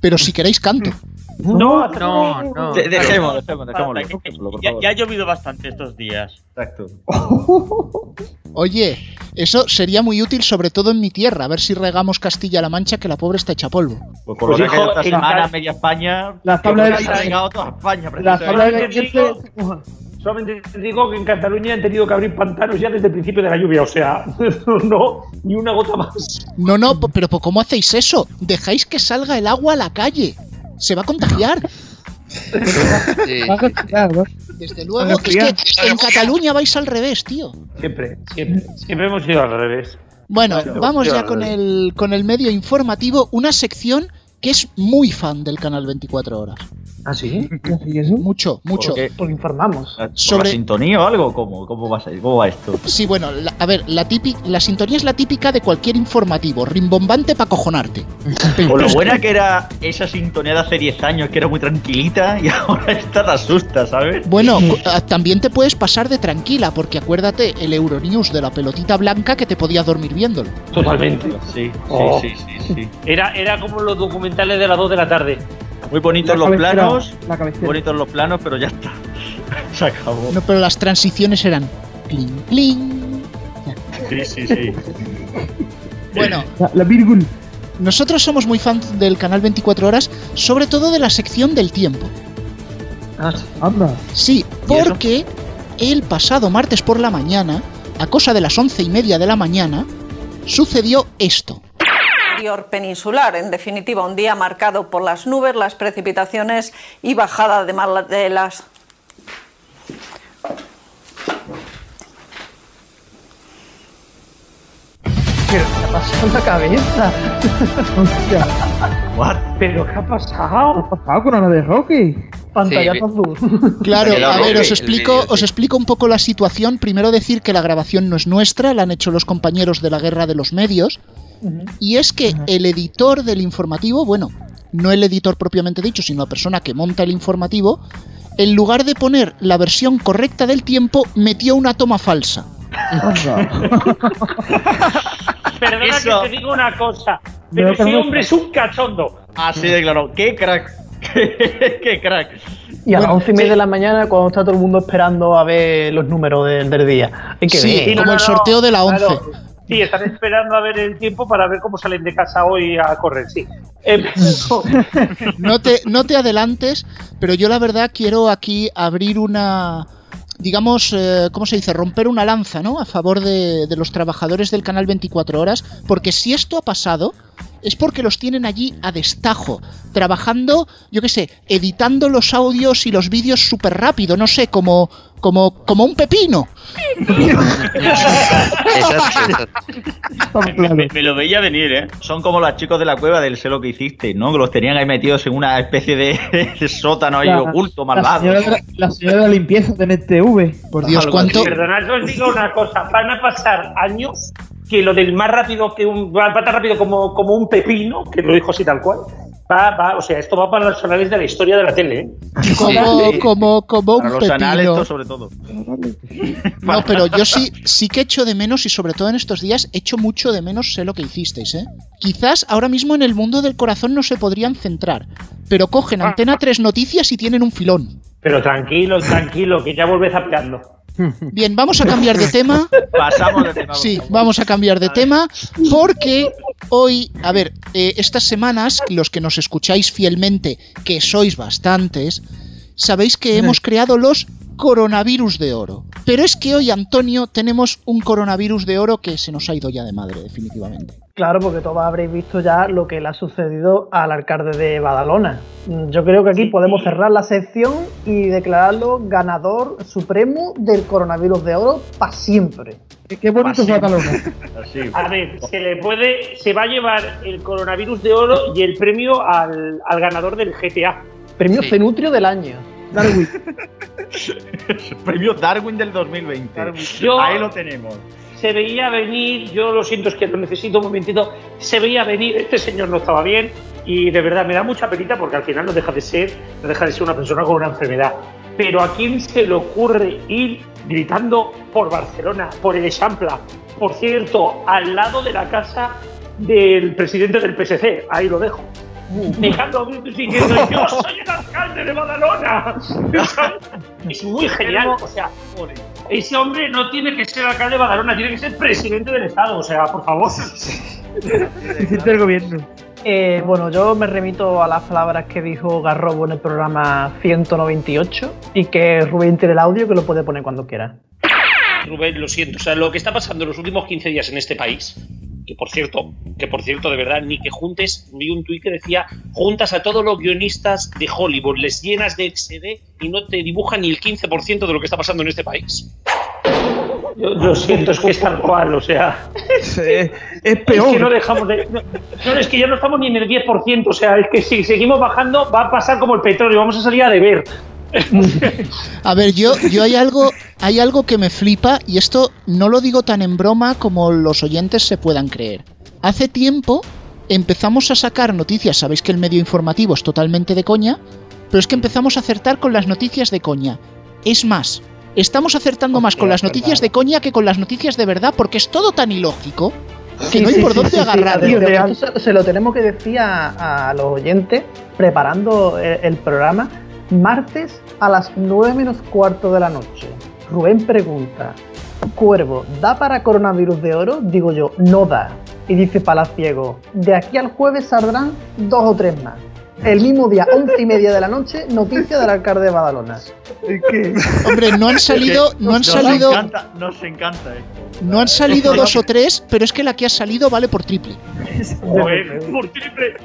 Pero si queréis canto. No, no, no. De- dejemos, dejemos, dejémoslo. por Ya, favor. ya ha llovido bastante estos días. Exacto. Oye, eso sería muy útil sobre todo en mi tierra, a ver si regamos Castilla-La Mancha que la pobre está hecha polvo. Pues por lo Pues, que hijo, esta en semana, media España. La que tabla de la- llegado toda España, La tabla de la. Solamente te digo que en Cataluña han tenido que abrir pantanos ya desde el principio de la lluvia, o sea, no, ni una gota más. No, no, pero ¿cómo hacéis eso? Dejáis que salga el agua a la calle. Se va a contagiar. Desde luego, es que en Cataluña vais al revés, tío. Siempre, siempre, siempre hemos ido al revés. Bueno, vamos ya con el, con el medio informativo, una sección que es muy fan del canal 24 horas. ¿Ah, sí? Mucho, mucho. ¿Por qué? Porque informamos. ¿Por Sobre- la sintonía o algo? ¿Cómo, cómo, va, a ser? ¿Cómo va esto? Sí, bueno, la- a ver, la, típica, la sintonía es la típica de cualquier informativo, rimbombante para cojonarte. Con lo buena que era esa sintonía de hace 10 años, que era muy tranquilita, y ahora esta te asusta, ¿sabes? Bueno, ah, también te puedes pasar de tranquila, porque acuérdate el Euronews de la pelotita blanca que te podías dormir viéndolo. Totalmente. Sí, sí, Oh. sí, sí, sí. Era, era como los documentales de las 2 de la tarde. Muy bonitos La los planos, la bonitos los planos, pero ya está. Se acabó. No, pero las transiciones eran cling, cling. Sí, sí, sí. Bueno, La, la Virgul. nosotros somos muy fans del canal 24 horas, sobre todo de la sección del tiempo. Anda. Sí, porque el pasado martes por la mañana, a cosa de las once y media de la mañana, sucedió esto. Interior peninsular. En definitiva, un día marcado por las nubes, las precipitaciones y bajada de, mal- de las Pero ¿qué ha pasado en la cabeza? Hostia. What? ¿Pero qué ha pasado? ¿Qué ha pasado con la de Rocky? Pantallazo azul. Claro, a ver, os explico, sí. os explico un poco la situación. Primero decir que la grabación no es nuestra, la han hecho los compañeros de la Guerra de los Medios. Y es que el editor del informativo, bueno, no el editor propiamente dicho, sino la persona que monta el informativo, en lugar de poner la versión correcta del tiempo, metió una toma falsa. Perdona Eso. que te diga una cosa, pero que ese hombre es un cachondo. Así de claro. ¡Qué crack! ¡Qué crack! Y a las Bueno, once y media de la mañana, cuando está todo el mundo esperando a ver los números del, del día. Hay que Sí, ver. como el sorteo de la Claro. 11. Sí, están esperando a ver el tiempo para ver cómo salen de casa hoy a correr, sí. Eh, No te, no te adelantes, pero yo la verdad quiero aquí abrir una, digamos, eh, ¿cómo se dice? Romper una lanza, ¿no? A favor de, de los trabajadores del canal 24 horas, porque si esto ha pasado, es porque los tienen allí a destajo, trabajando, yo qué sé, editando los audios y los vídeos súper rápido, no sé, como, como, como un pepino. Exacto, exacto. Me, me- me lo veía venir, ¿eh? Son como los chicos de la cueva del sé lo que hiciste, ¿no? Que los tenían ahí metidos en una especie de, de sótano ahí La- oculto, La malvado. señora, la, señora de la limpieza de NTV. Por Dios, Algo cuánto... así. Perdonad, os digo una cosa, van a pasar años que lo del más rápido que un va tan rápido como, como un pepino, que lo dijo así tal cual, va, va, o sea, esto va para los anales de la historia de la tele, ¿eh? Como, como, como Para un los anales, pepino. esto sobre todo. No, pero yo sí, sí que echo de menos y sobre todo en estos días echo mucho de menos sé lo que hicisteis, ¿eh? Quizás ahora mismo en el mundo del corazón no se podrían centrar, pero cogen Antena 3 Noticias y tienen un filón. Pero tranquilo, tranquilo, que ya volvés aplicando. Bien, vamos a cambiar de tema. Pasamos de tema. Sí, vamos a cambiar de tema porque hoy, a ver, eh, estas semanas, los que nos escucháis fielmente, que sois bastantes, sabéis que hemos creado los coronavirus de oro. Pero es que hoy, Antonio, tenemos un coronavirus de oro que se nos ha ido ya de madre, definitivamente. Claro, porque todos habréis visto ya lo que le ha sucedido al alcalde de Badalona. Yo creo que aquí podemos cerrar la sección y declararlo ganador supremo del coronavirus de oro para siempre. Qué, bonito es Badalona. A ver, se le puede, se va a llevar el coronavirus de oro y el premio al, al ganador del GTA. Premio Sí. Cenutrio del año. Darwin. Premio Darwin del 2020. Yo- Ahí lo tenemos. Se veía venir, yo lo siento, es que lo necesito un momentito. Se veía venir, este señor no estaba bien y de verdad me da mucha penita porque al final no deja de ser, no deja de ser una persona con una enfermedad. Pero a quién se le ocurre ir gritando por Barcelona, por el Echampla, por cierto, al lado de la casa del presidente del PSC, ahí lo dejo. Dejando diciendo yo soy el alcalde de Badalona. es muy genial, o sea, ese hombre no tiene que ser alcalde de Badalona, tiene que ser presidente del Estado, o sea, por favor. Presidente del gobierno. Eh, bueno, yo me remito a las palabras que dijo Garrobo en el programa 198 y que Rubén tiene el audio que lo puede poner cuando quiera. Rubén, lo siento. O sea, lo que está pasando en los últimos 15 días en este país, que por cierto, que por cierto, de verdad, ni que juntes, vi un tuit que decía, juntas a todos los guionistas de Hollywood, les llenas de XD y no te dibujan ni el 15% de lo que está pasando en este país. Yo lo siento, es que es tal cual, o sea. Es, peor. que no dejamos de. No, no, es que ya no estamos ni en el 10%, o sea, es que si seguimos bajando va a pasar como el petróleo, vamos a salir a deber. A ver, yo, yo hay algo, hay algo que me flipa y esto no lo digo tan en broma como los oyentes se puedan creer. Hace tiempo empezamos a sacar noticias, sabéis que el medio informativo es totalmente de coña, pero es que empezamos a acertar con las noticias de coña. Es más, estamos acertando más con las noticias de coña que con las noticias de verdad porque es todo tan ilógico que no hay por dónde agarrar. Se, se lo tenemos que decir a, a los oyentes preparando el, el programa. Martes a las 9 menos cuarto de la noche. Rubén pregunta: Cuervo, ¿da para coronavirus de oro? Digo yo, no da. Y dice Palaciego: De aquí al jueves saldrán dos o tres más. El mismo día, once y media de la noche, noticia del alcalde de Badalona. Hombre, no han salido, no han Nos salido, encanta, nos encanta esto. no han salido dos o tres, pero es que la que ha salido vale por triple. Joder, por triple.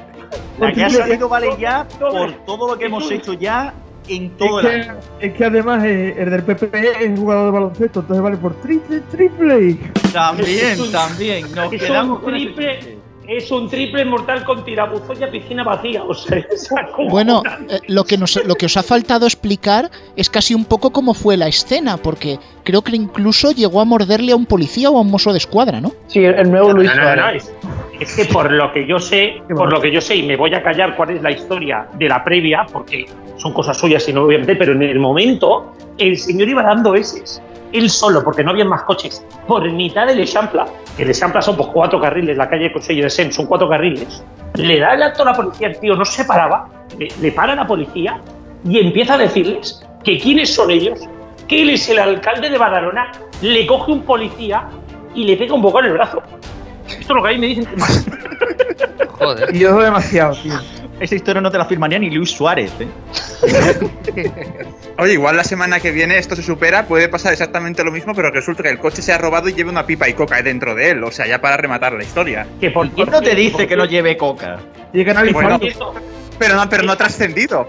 La que ha salido vale ya por todo lo que hemos hecho ya en todo Es el que, año. es que además eh, el del PP es jugador de baloncesto, entonces vale por triple, triple. También, también. Nos quedamos con triple. Es un triple mortal con tirabuzoya piscina vacía. O sea. Bueno, eh, lo, que nos, lo que os ha faltado explicar es casi un poco cómo fue la escena, porque creo que incluso llegó a morderle a un policía o a un mozo de escuadra, ¿no? Sí, el nuevo Luis No, no, no, Suárez. es, es que por lo que yo sé, por lo que yo sé, y me voy a callar cuál es la historia de la previa, porque son cosas suyas y no voy a meter, pero en el momento el señor iba dando eses, él solo, porque no había más coches, por mitad del Echampla, que el Echampla son pues cuatro carriles, la calle Consejo de Sen son cuatro carriles, le da el acto a la policía, el tío no se paraba, le, le para la policía y empieza a decirles que quiénes son ellos, que él es el alcalde de Badalona, le coge un policía y le pega un poco en el brazo. Esto es lo que a mí me dicen. Joder. Y yo demasiado, tío. Esa historia no te la firmaría ni Luis Suárez, ¿eh? Oye, igual la semana que viene esto se supera, puede pasar exactamente lo mismo, pero resulta que el coche se ha robado y lleva una pipa y coca dentro de él. O sea, ya para rematar la historia. Que por ¿Quién no te dice que no lleve coca? Que Bueno, pero no, pero no ha trascendido.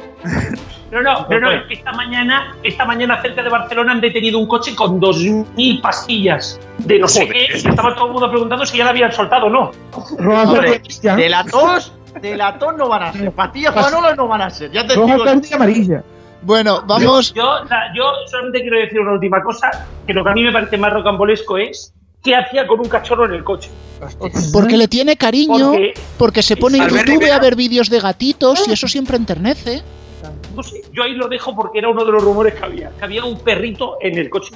No, no, no, no, es que esta mañana, esta mañana cerca de Barcelona han detenido un coche con 2.000 pastillas de no sé qué. Y estaba todo el mundo preguntando si ya la habían soltado o no. Hombre, de la tos, de la tos no van a ser. Pastillas Manolo no van a ser. Ya te Roja, digo. verde y amarilla. Bueno, vamos. Yo, solamente quiero decir una última cosa, que lo que a mí me parece más rocambolesco es qué hacía con un cachorro en el coche. Porque le tiene cariño, Porque- porque se pone en YouTube Rivera- a ver vídeos de gatitos y eso siempre enternece. No sé, yo ahí lo dejo porque era uno de los rumores que había, que había un perrito en el coche.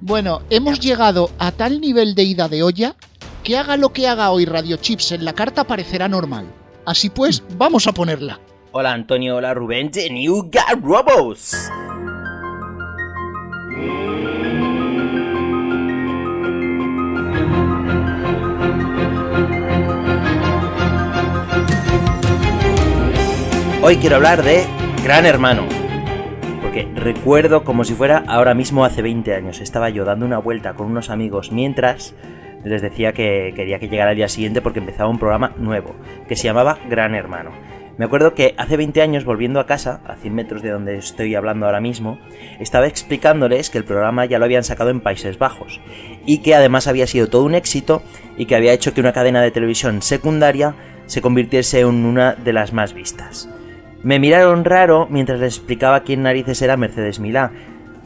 Bueno, hemos llegado a tal nivel de ida de olla que haga lo que haga hoy Radio Chips en la carta parecerá normal. Así pues, vamos a ponerla. Hola Antonio, hola Rubén, The New God Robots. Hoy quiero hablar de Gran Hermano. Porque recuerdo como si fuera ahora mismo hace 20 años. Estaba yo dando una vuelta con unos amigos mientras les decía que quería que llegara el día siguiente porque empezaba un programa nuevo que se llamaba Gran Hermano. Me acuerdo que hace 20 años, volviendo a casa, a 100 metros de donde estoy hablando ahora mismo, estaba explicándoles que el programa ya lo habían sacado en Países Bajos y que además había sido todo un éxito y que había hecho que una cadena de televisión secundaria se convirtiese en una de las más vistas. Me miraron raro mientras les explicaba quién narices era Mercedes Milá,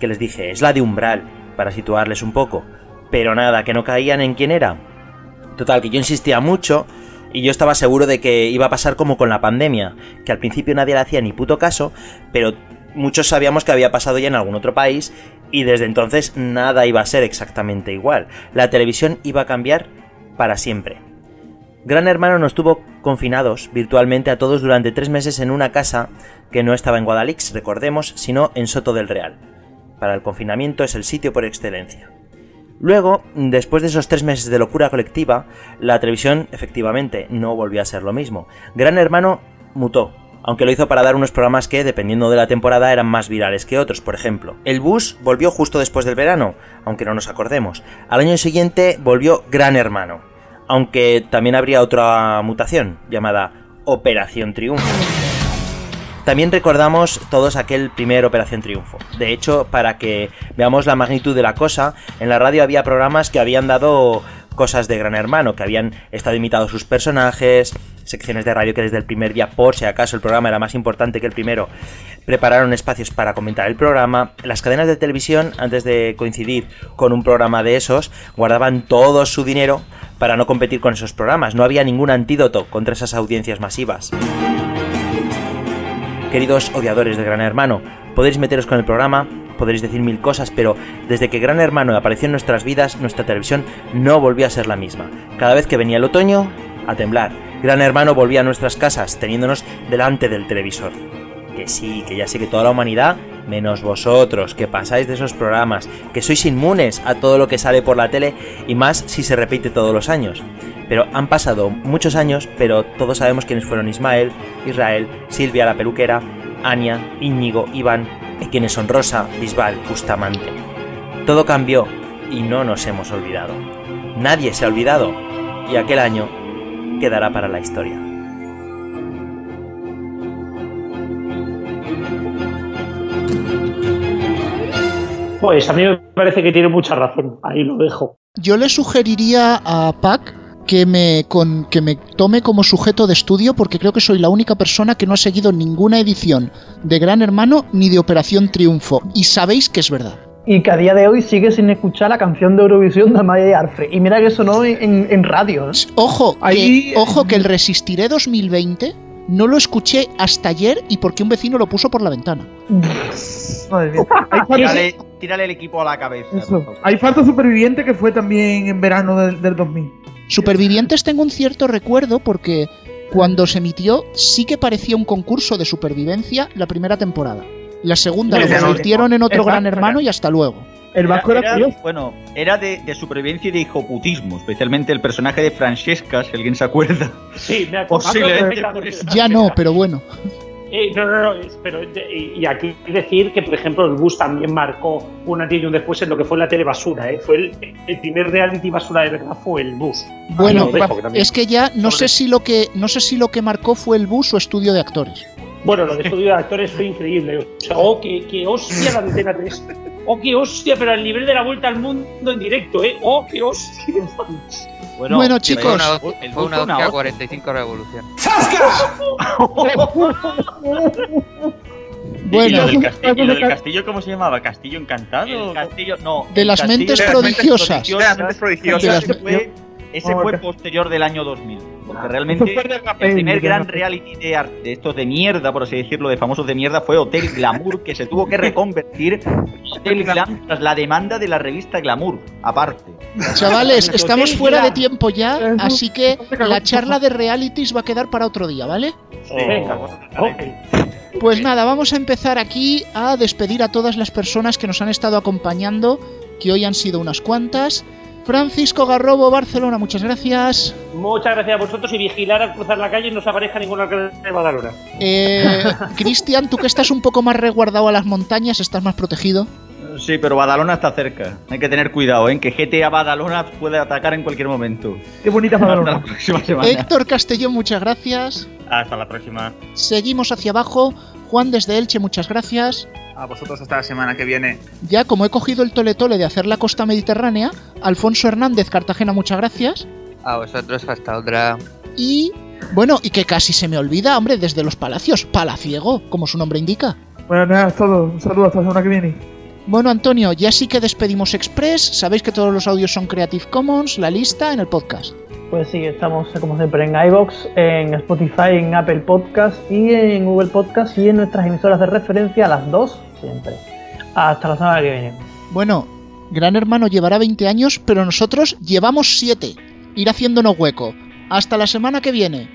que les dije, es la de Umbral, para situarles un poco. Pero nada, que no caían en quién era. Total, que yo insistía mucho y yo estaba seguro de que iba a pasar como con la pandemia, que al principio nadie le hacía ni puto caso, pero muchos sabíamos que había pasado ya en algún otro país y desde entonces nada iba a ser exactamente igual. La televisión iba a cambiar para siempre. Gran Hermano nos tuvo confinados virtualmente a todos durante tres meses en una casa que no estaba en Guadalix, recordemos, sino en Soto del Real. Para el confinamiento es el sitio por excelencia. Luego, después de esos tres meses de locura colectiva, la televisión efectivamente no volvió a ser lo mismo. Gran Hermano mutó, aunque lo hizo para dar unos programas que, dependiendo de la temporada, eran más virales que otros. Por ejemplo, El Bus volvió justo después del verano, aunque no nos acordemos. Al año siguiente volvió Gran Hermano, aunque también habría otra mutación, llamada Operación Triunfo. También recordamos todos aquel primer Operación Triunfo. De hecho, para que veamos la magnitud de la cosa, en la radio había programas que habían dado cosas de Gran Hermano, que habían estado imitados sus personajes, secciones de radio que desde el primer día, por si acaso el programa era más importante que el primero, prepararon espacios para comentar el programa. Las cadenas de televisión, antes de coincidir con un programa de esos, guardaban todo su dinero para no competir con esos programas. No había ningún antídoto contra esas audiencias masivas. Queridos odiadores de Gran Hermano, podéis meteros con el programa, podréis decir mil cosas, pero desde que Gran Hermano apareció en nuestras vidas, nuestra televisión no volvió a ser la misma. Cada vez que venía el otoño, a temblar. Gran Hermano volvía a nuestras casas, teniéndonos delante del televisor. Que sí, que ya sé que toda la humanidad, menos vosotros, que pasáis de esos programas, que sois inmunes a todo lo que sale por la tele y más si se repite todos los años. Pero han pasado muchos años, pero todos sabemos quiénes fueron Ismael, Israel, Silvia la peluquera, Ania, Íñigo, Iván y quiénes son Rosa, Bisbal, Bustamante. Todo cambió y no nos hemos olvidado. Nadie se ha olvidado y aquel año quedará para la historia. Pues a mí me parece que tiene mucha razón, ahí lo dejo. Yo le sugeriría a Pac que me, con, que me tome como sujeto de estudio porque creo que soy la única persona que no ha seguido ninguna edición de Gran Hermano ni de Operación Triunfo. Y sabéis que es verdad. Y que a día de hoy sigue sin escuchar la canción de Eurovisión de Amaya y Arfre. Y mira que sonó en, en radio. ¿eh? Ojo, que, ojo que el Resistiré 2020 no lo escuché hasta ayer y porque un vecino lo puso por la ventana. Madre mía. Tírale, tírale el equipo a la cabeza. eso. Hay falta superviviente que fue también en verano del, del 2000. Supervivientes tengo un cierto recuerdo porque cuando se emitió sí que parecía un concurso de supervivencia la primera temporada. La segunda lo convirtieron en otro Exacto. gran hermano y hasta luego. El vasco era, curioso. Bueno, era de, de supervivencia y de hijoputismo, especialmente el personaje de Francesca, si alguien se acuerda. Sí, me acuerdo. Posiblemente Ah. Ya no, pero bueno. Eh, no, no, no, pero y y aquí decir que, por ejemplo, el bus también marcó un antes y un después en lo que fue la telebasura. ¿eh? Fue el, el primer reality basura de verdad fue el bus. Bueno, que también- es que ya no sé si lo que no sé si lo que marcó fue el bus o estudio de actores. Bueno, lo de estudio de actores fue increíble. O sea, oh, que, que hostia la antena 3. Oh, qué hostia, pero al nivel de la vuelta al mundo en directo, ¿eh? Oh, qué hostia. Bueno, Fue chicos, una, el fue una fue una Nokia hostia. 45 revolución. ¿Y Bueno. lo del, castillo, y lo del castillo cómo se llamaba? ¿Castillo encantado? El castillo, no. De las castillo mentes de las prodigiosas. De las mentes prodigiosas. De las- Ese fue, ese fue posterior del año 2000. Porque realmente fue de el primer gran reality de, ar- de estos de mierda, por así decirlo, de famosos de mierda, fue Hotel Glamour, que se tuvo que reconvertir en Hotel Glam tras la demanda de la revista Glamour, aparte. Chavales, estamos fuera de tiempo ya, así que la charla de realities va a quedar para otro día, ¿vale? Pues nada, vamos a empezar aquí a despedir a todas las personas que nos han estado acompañando, que hoy han sido unas cuantas. Francisco Garrobo, Barcelona, muchas gracias. Muchas gracias a vosotros y vigilar al cruzar la calle y no se aparezca ningún alcalde de Badalona. Eh, Cristian, tú que estás un poco más resguardado a las montañas, estás más protegido. Sí, pero Badalona está cerca. Hay que tener cuidado, ¿eh? que GTA Badalona puede atacar en cualquier momento. Qué bonita Hasta la Badalona. próxima semana. Héctor Castellón, muchas gracias. Hasta la próxima. Seguimos hacia abajo. Juan desde Elche, muchas gracias. A vosotros hasta la semana que viene. Ya como he cogido el tole tole de hacer la costa mediterránea, Alfonso Hernández, Cartagena, muchas gracias. A vosotros hasta otra. Y bueno, y que casi se me olvida, hombre, desde los palacios, palaciego, como su nombre indica. Bueno, nada, es todo. Un saludo hasta la semana que viene. Bueno, Antonio, ya sí que despedimos Express. Sabéis que todos los audios son Creative Commons, la lista en el podcast. Pues sí, estamos como siempre en iBox, en Spotify, en Apple Podcast y en Google Podcast y en nuestras emisoras de referencia las dos siempre. Hasta la semana que viene. Bueno, Gran Hermano llevará 20 años, pero nosotros llevamos 7. Ir haciéndonos hueco. Hasta la semana que viene.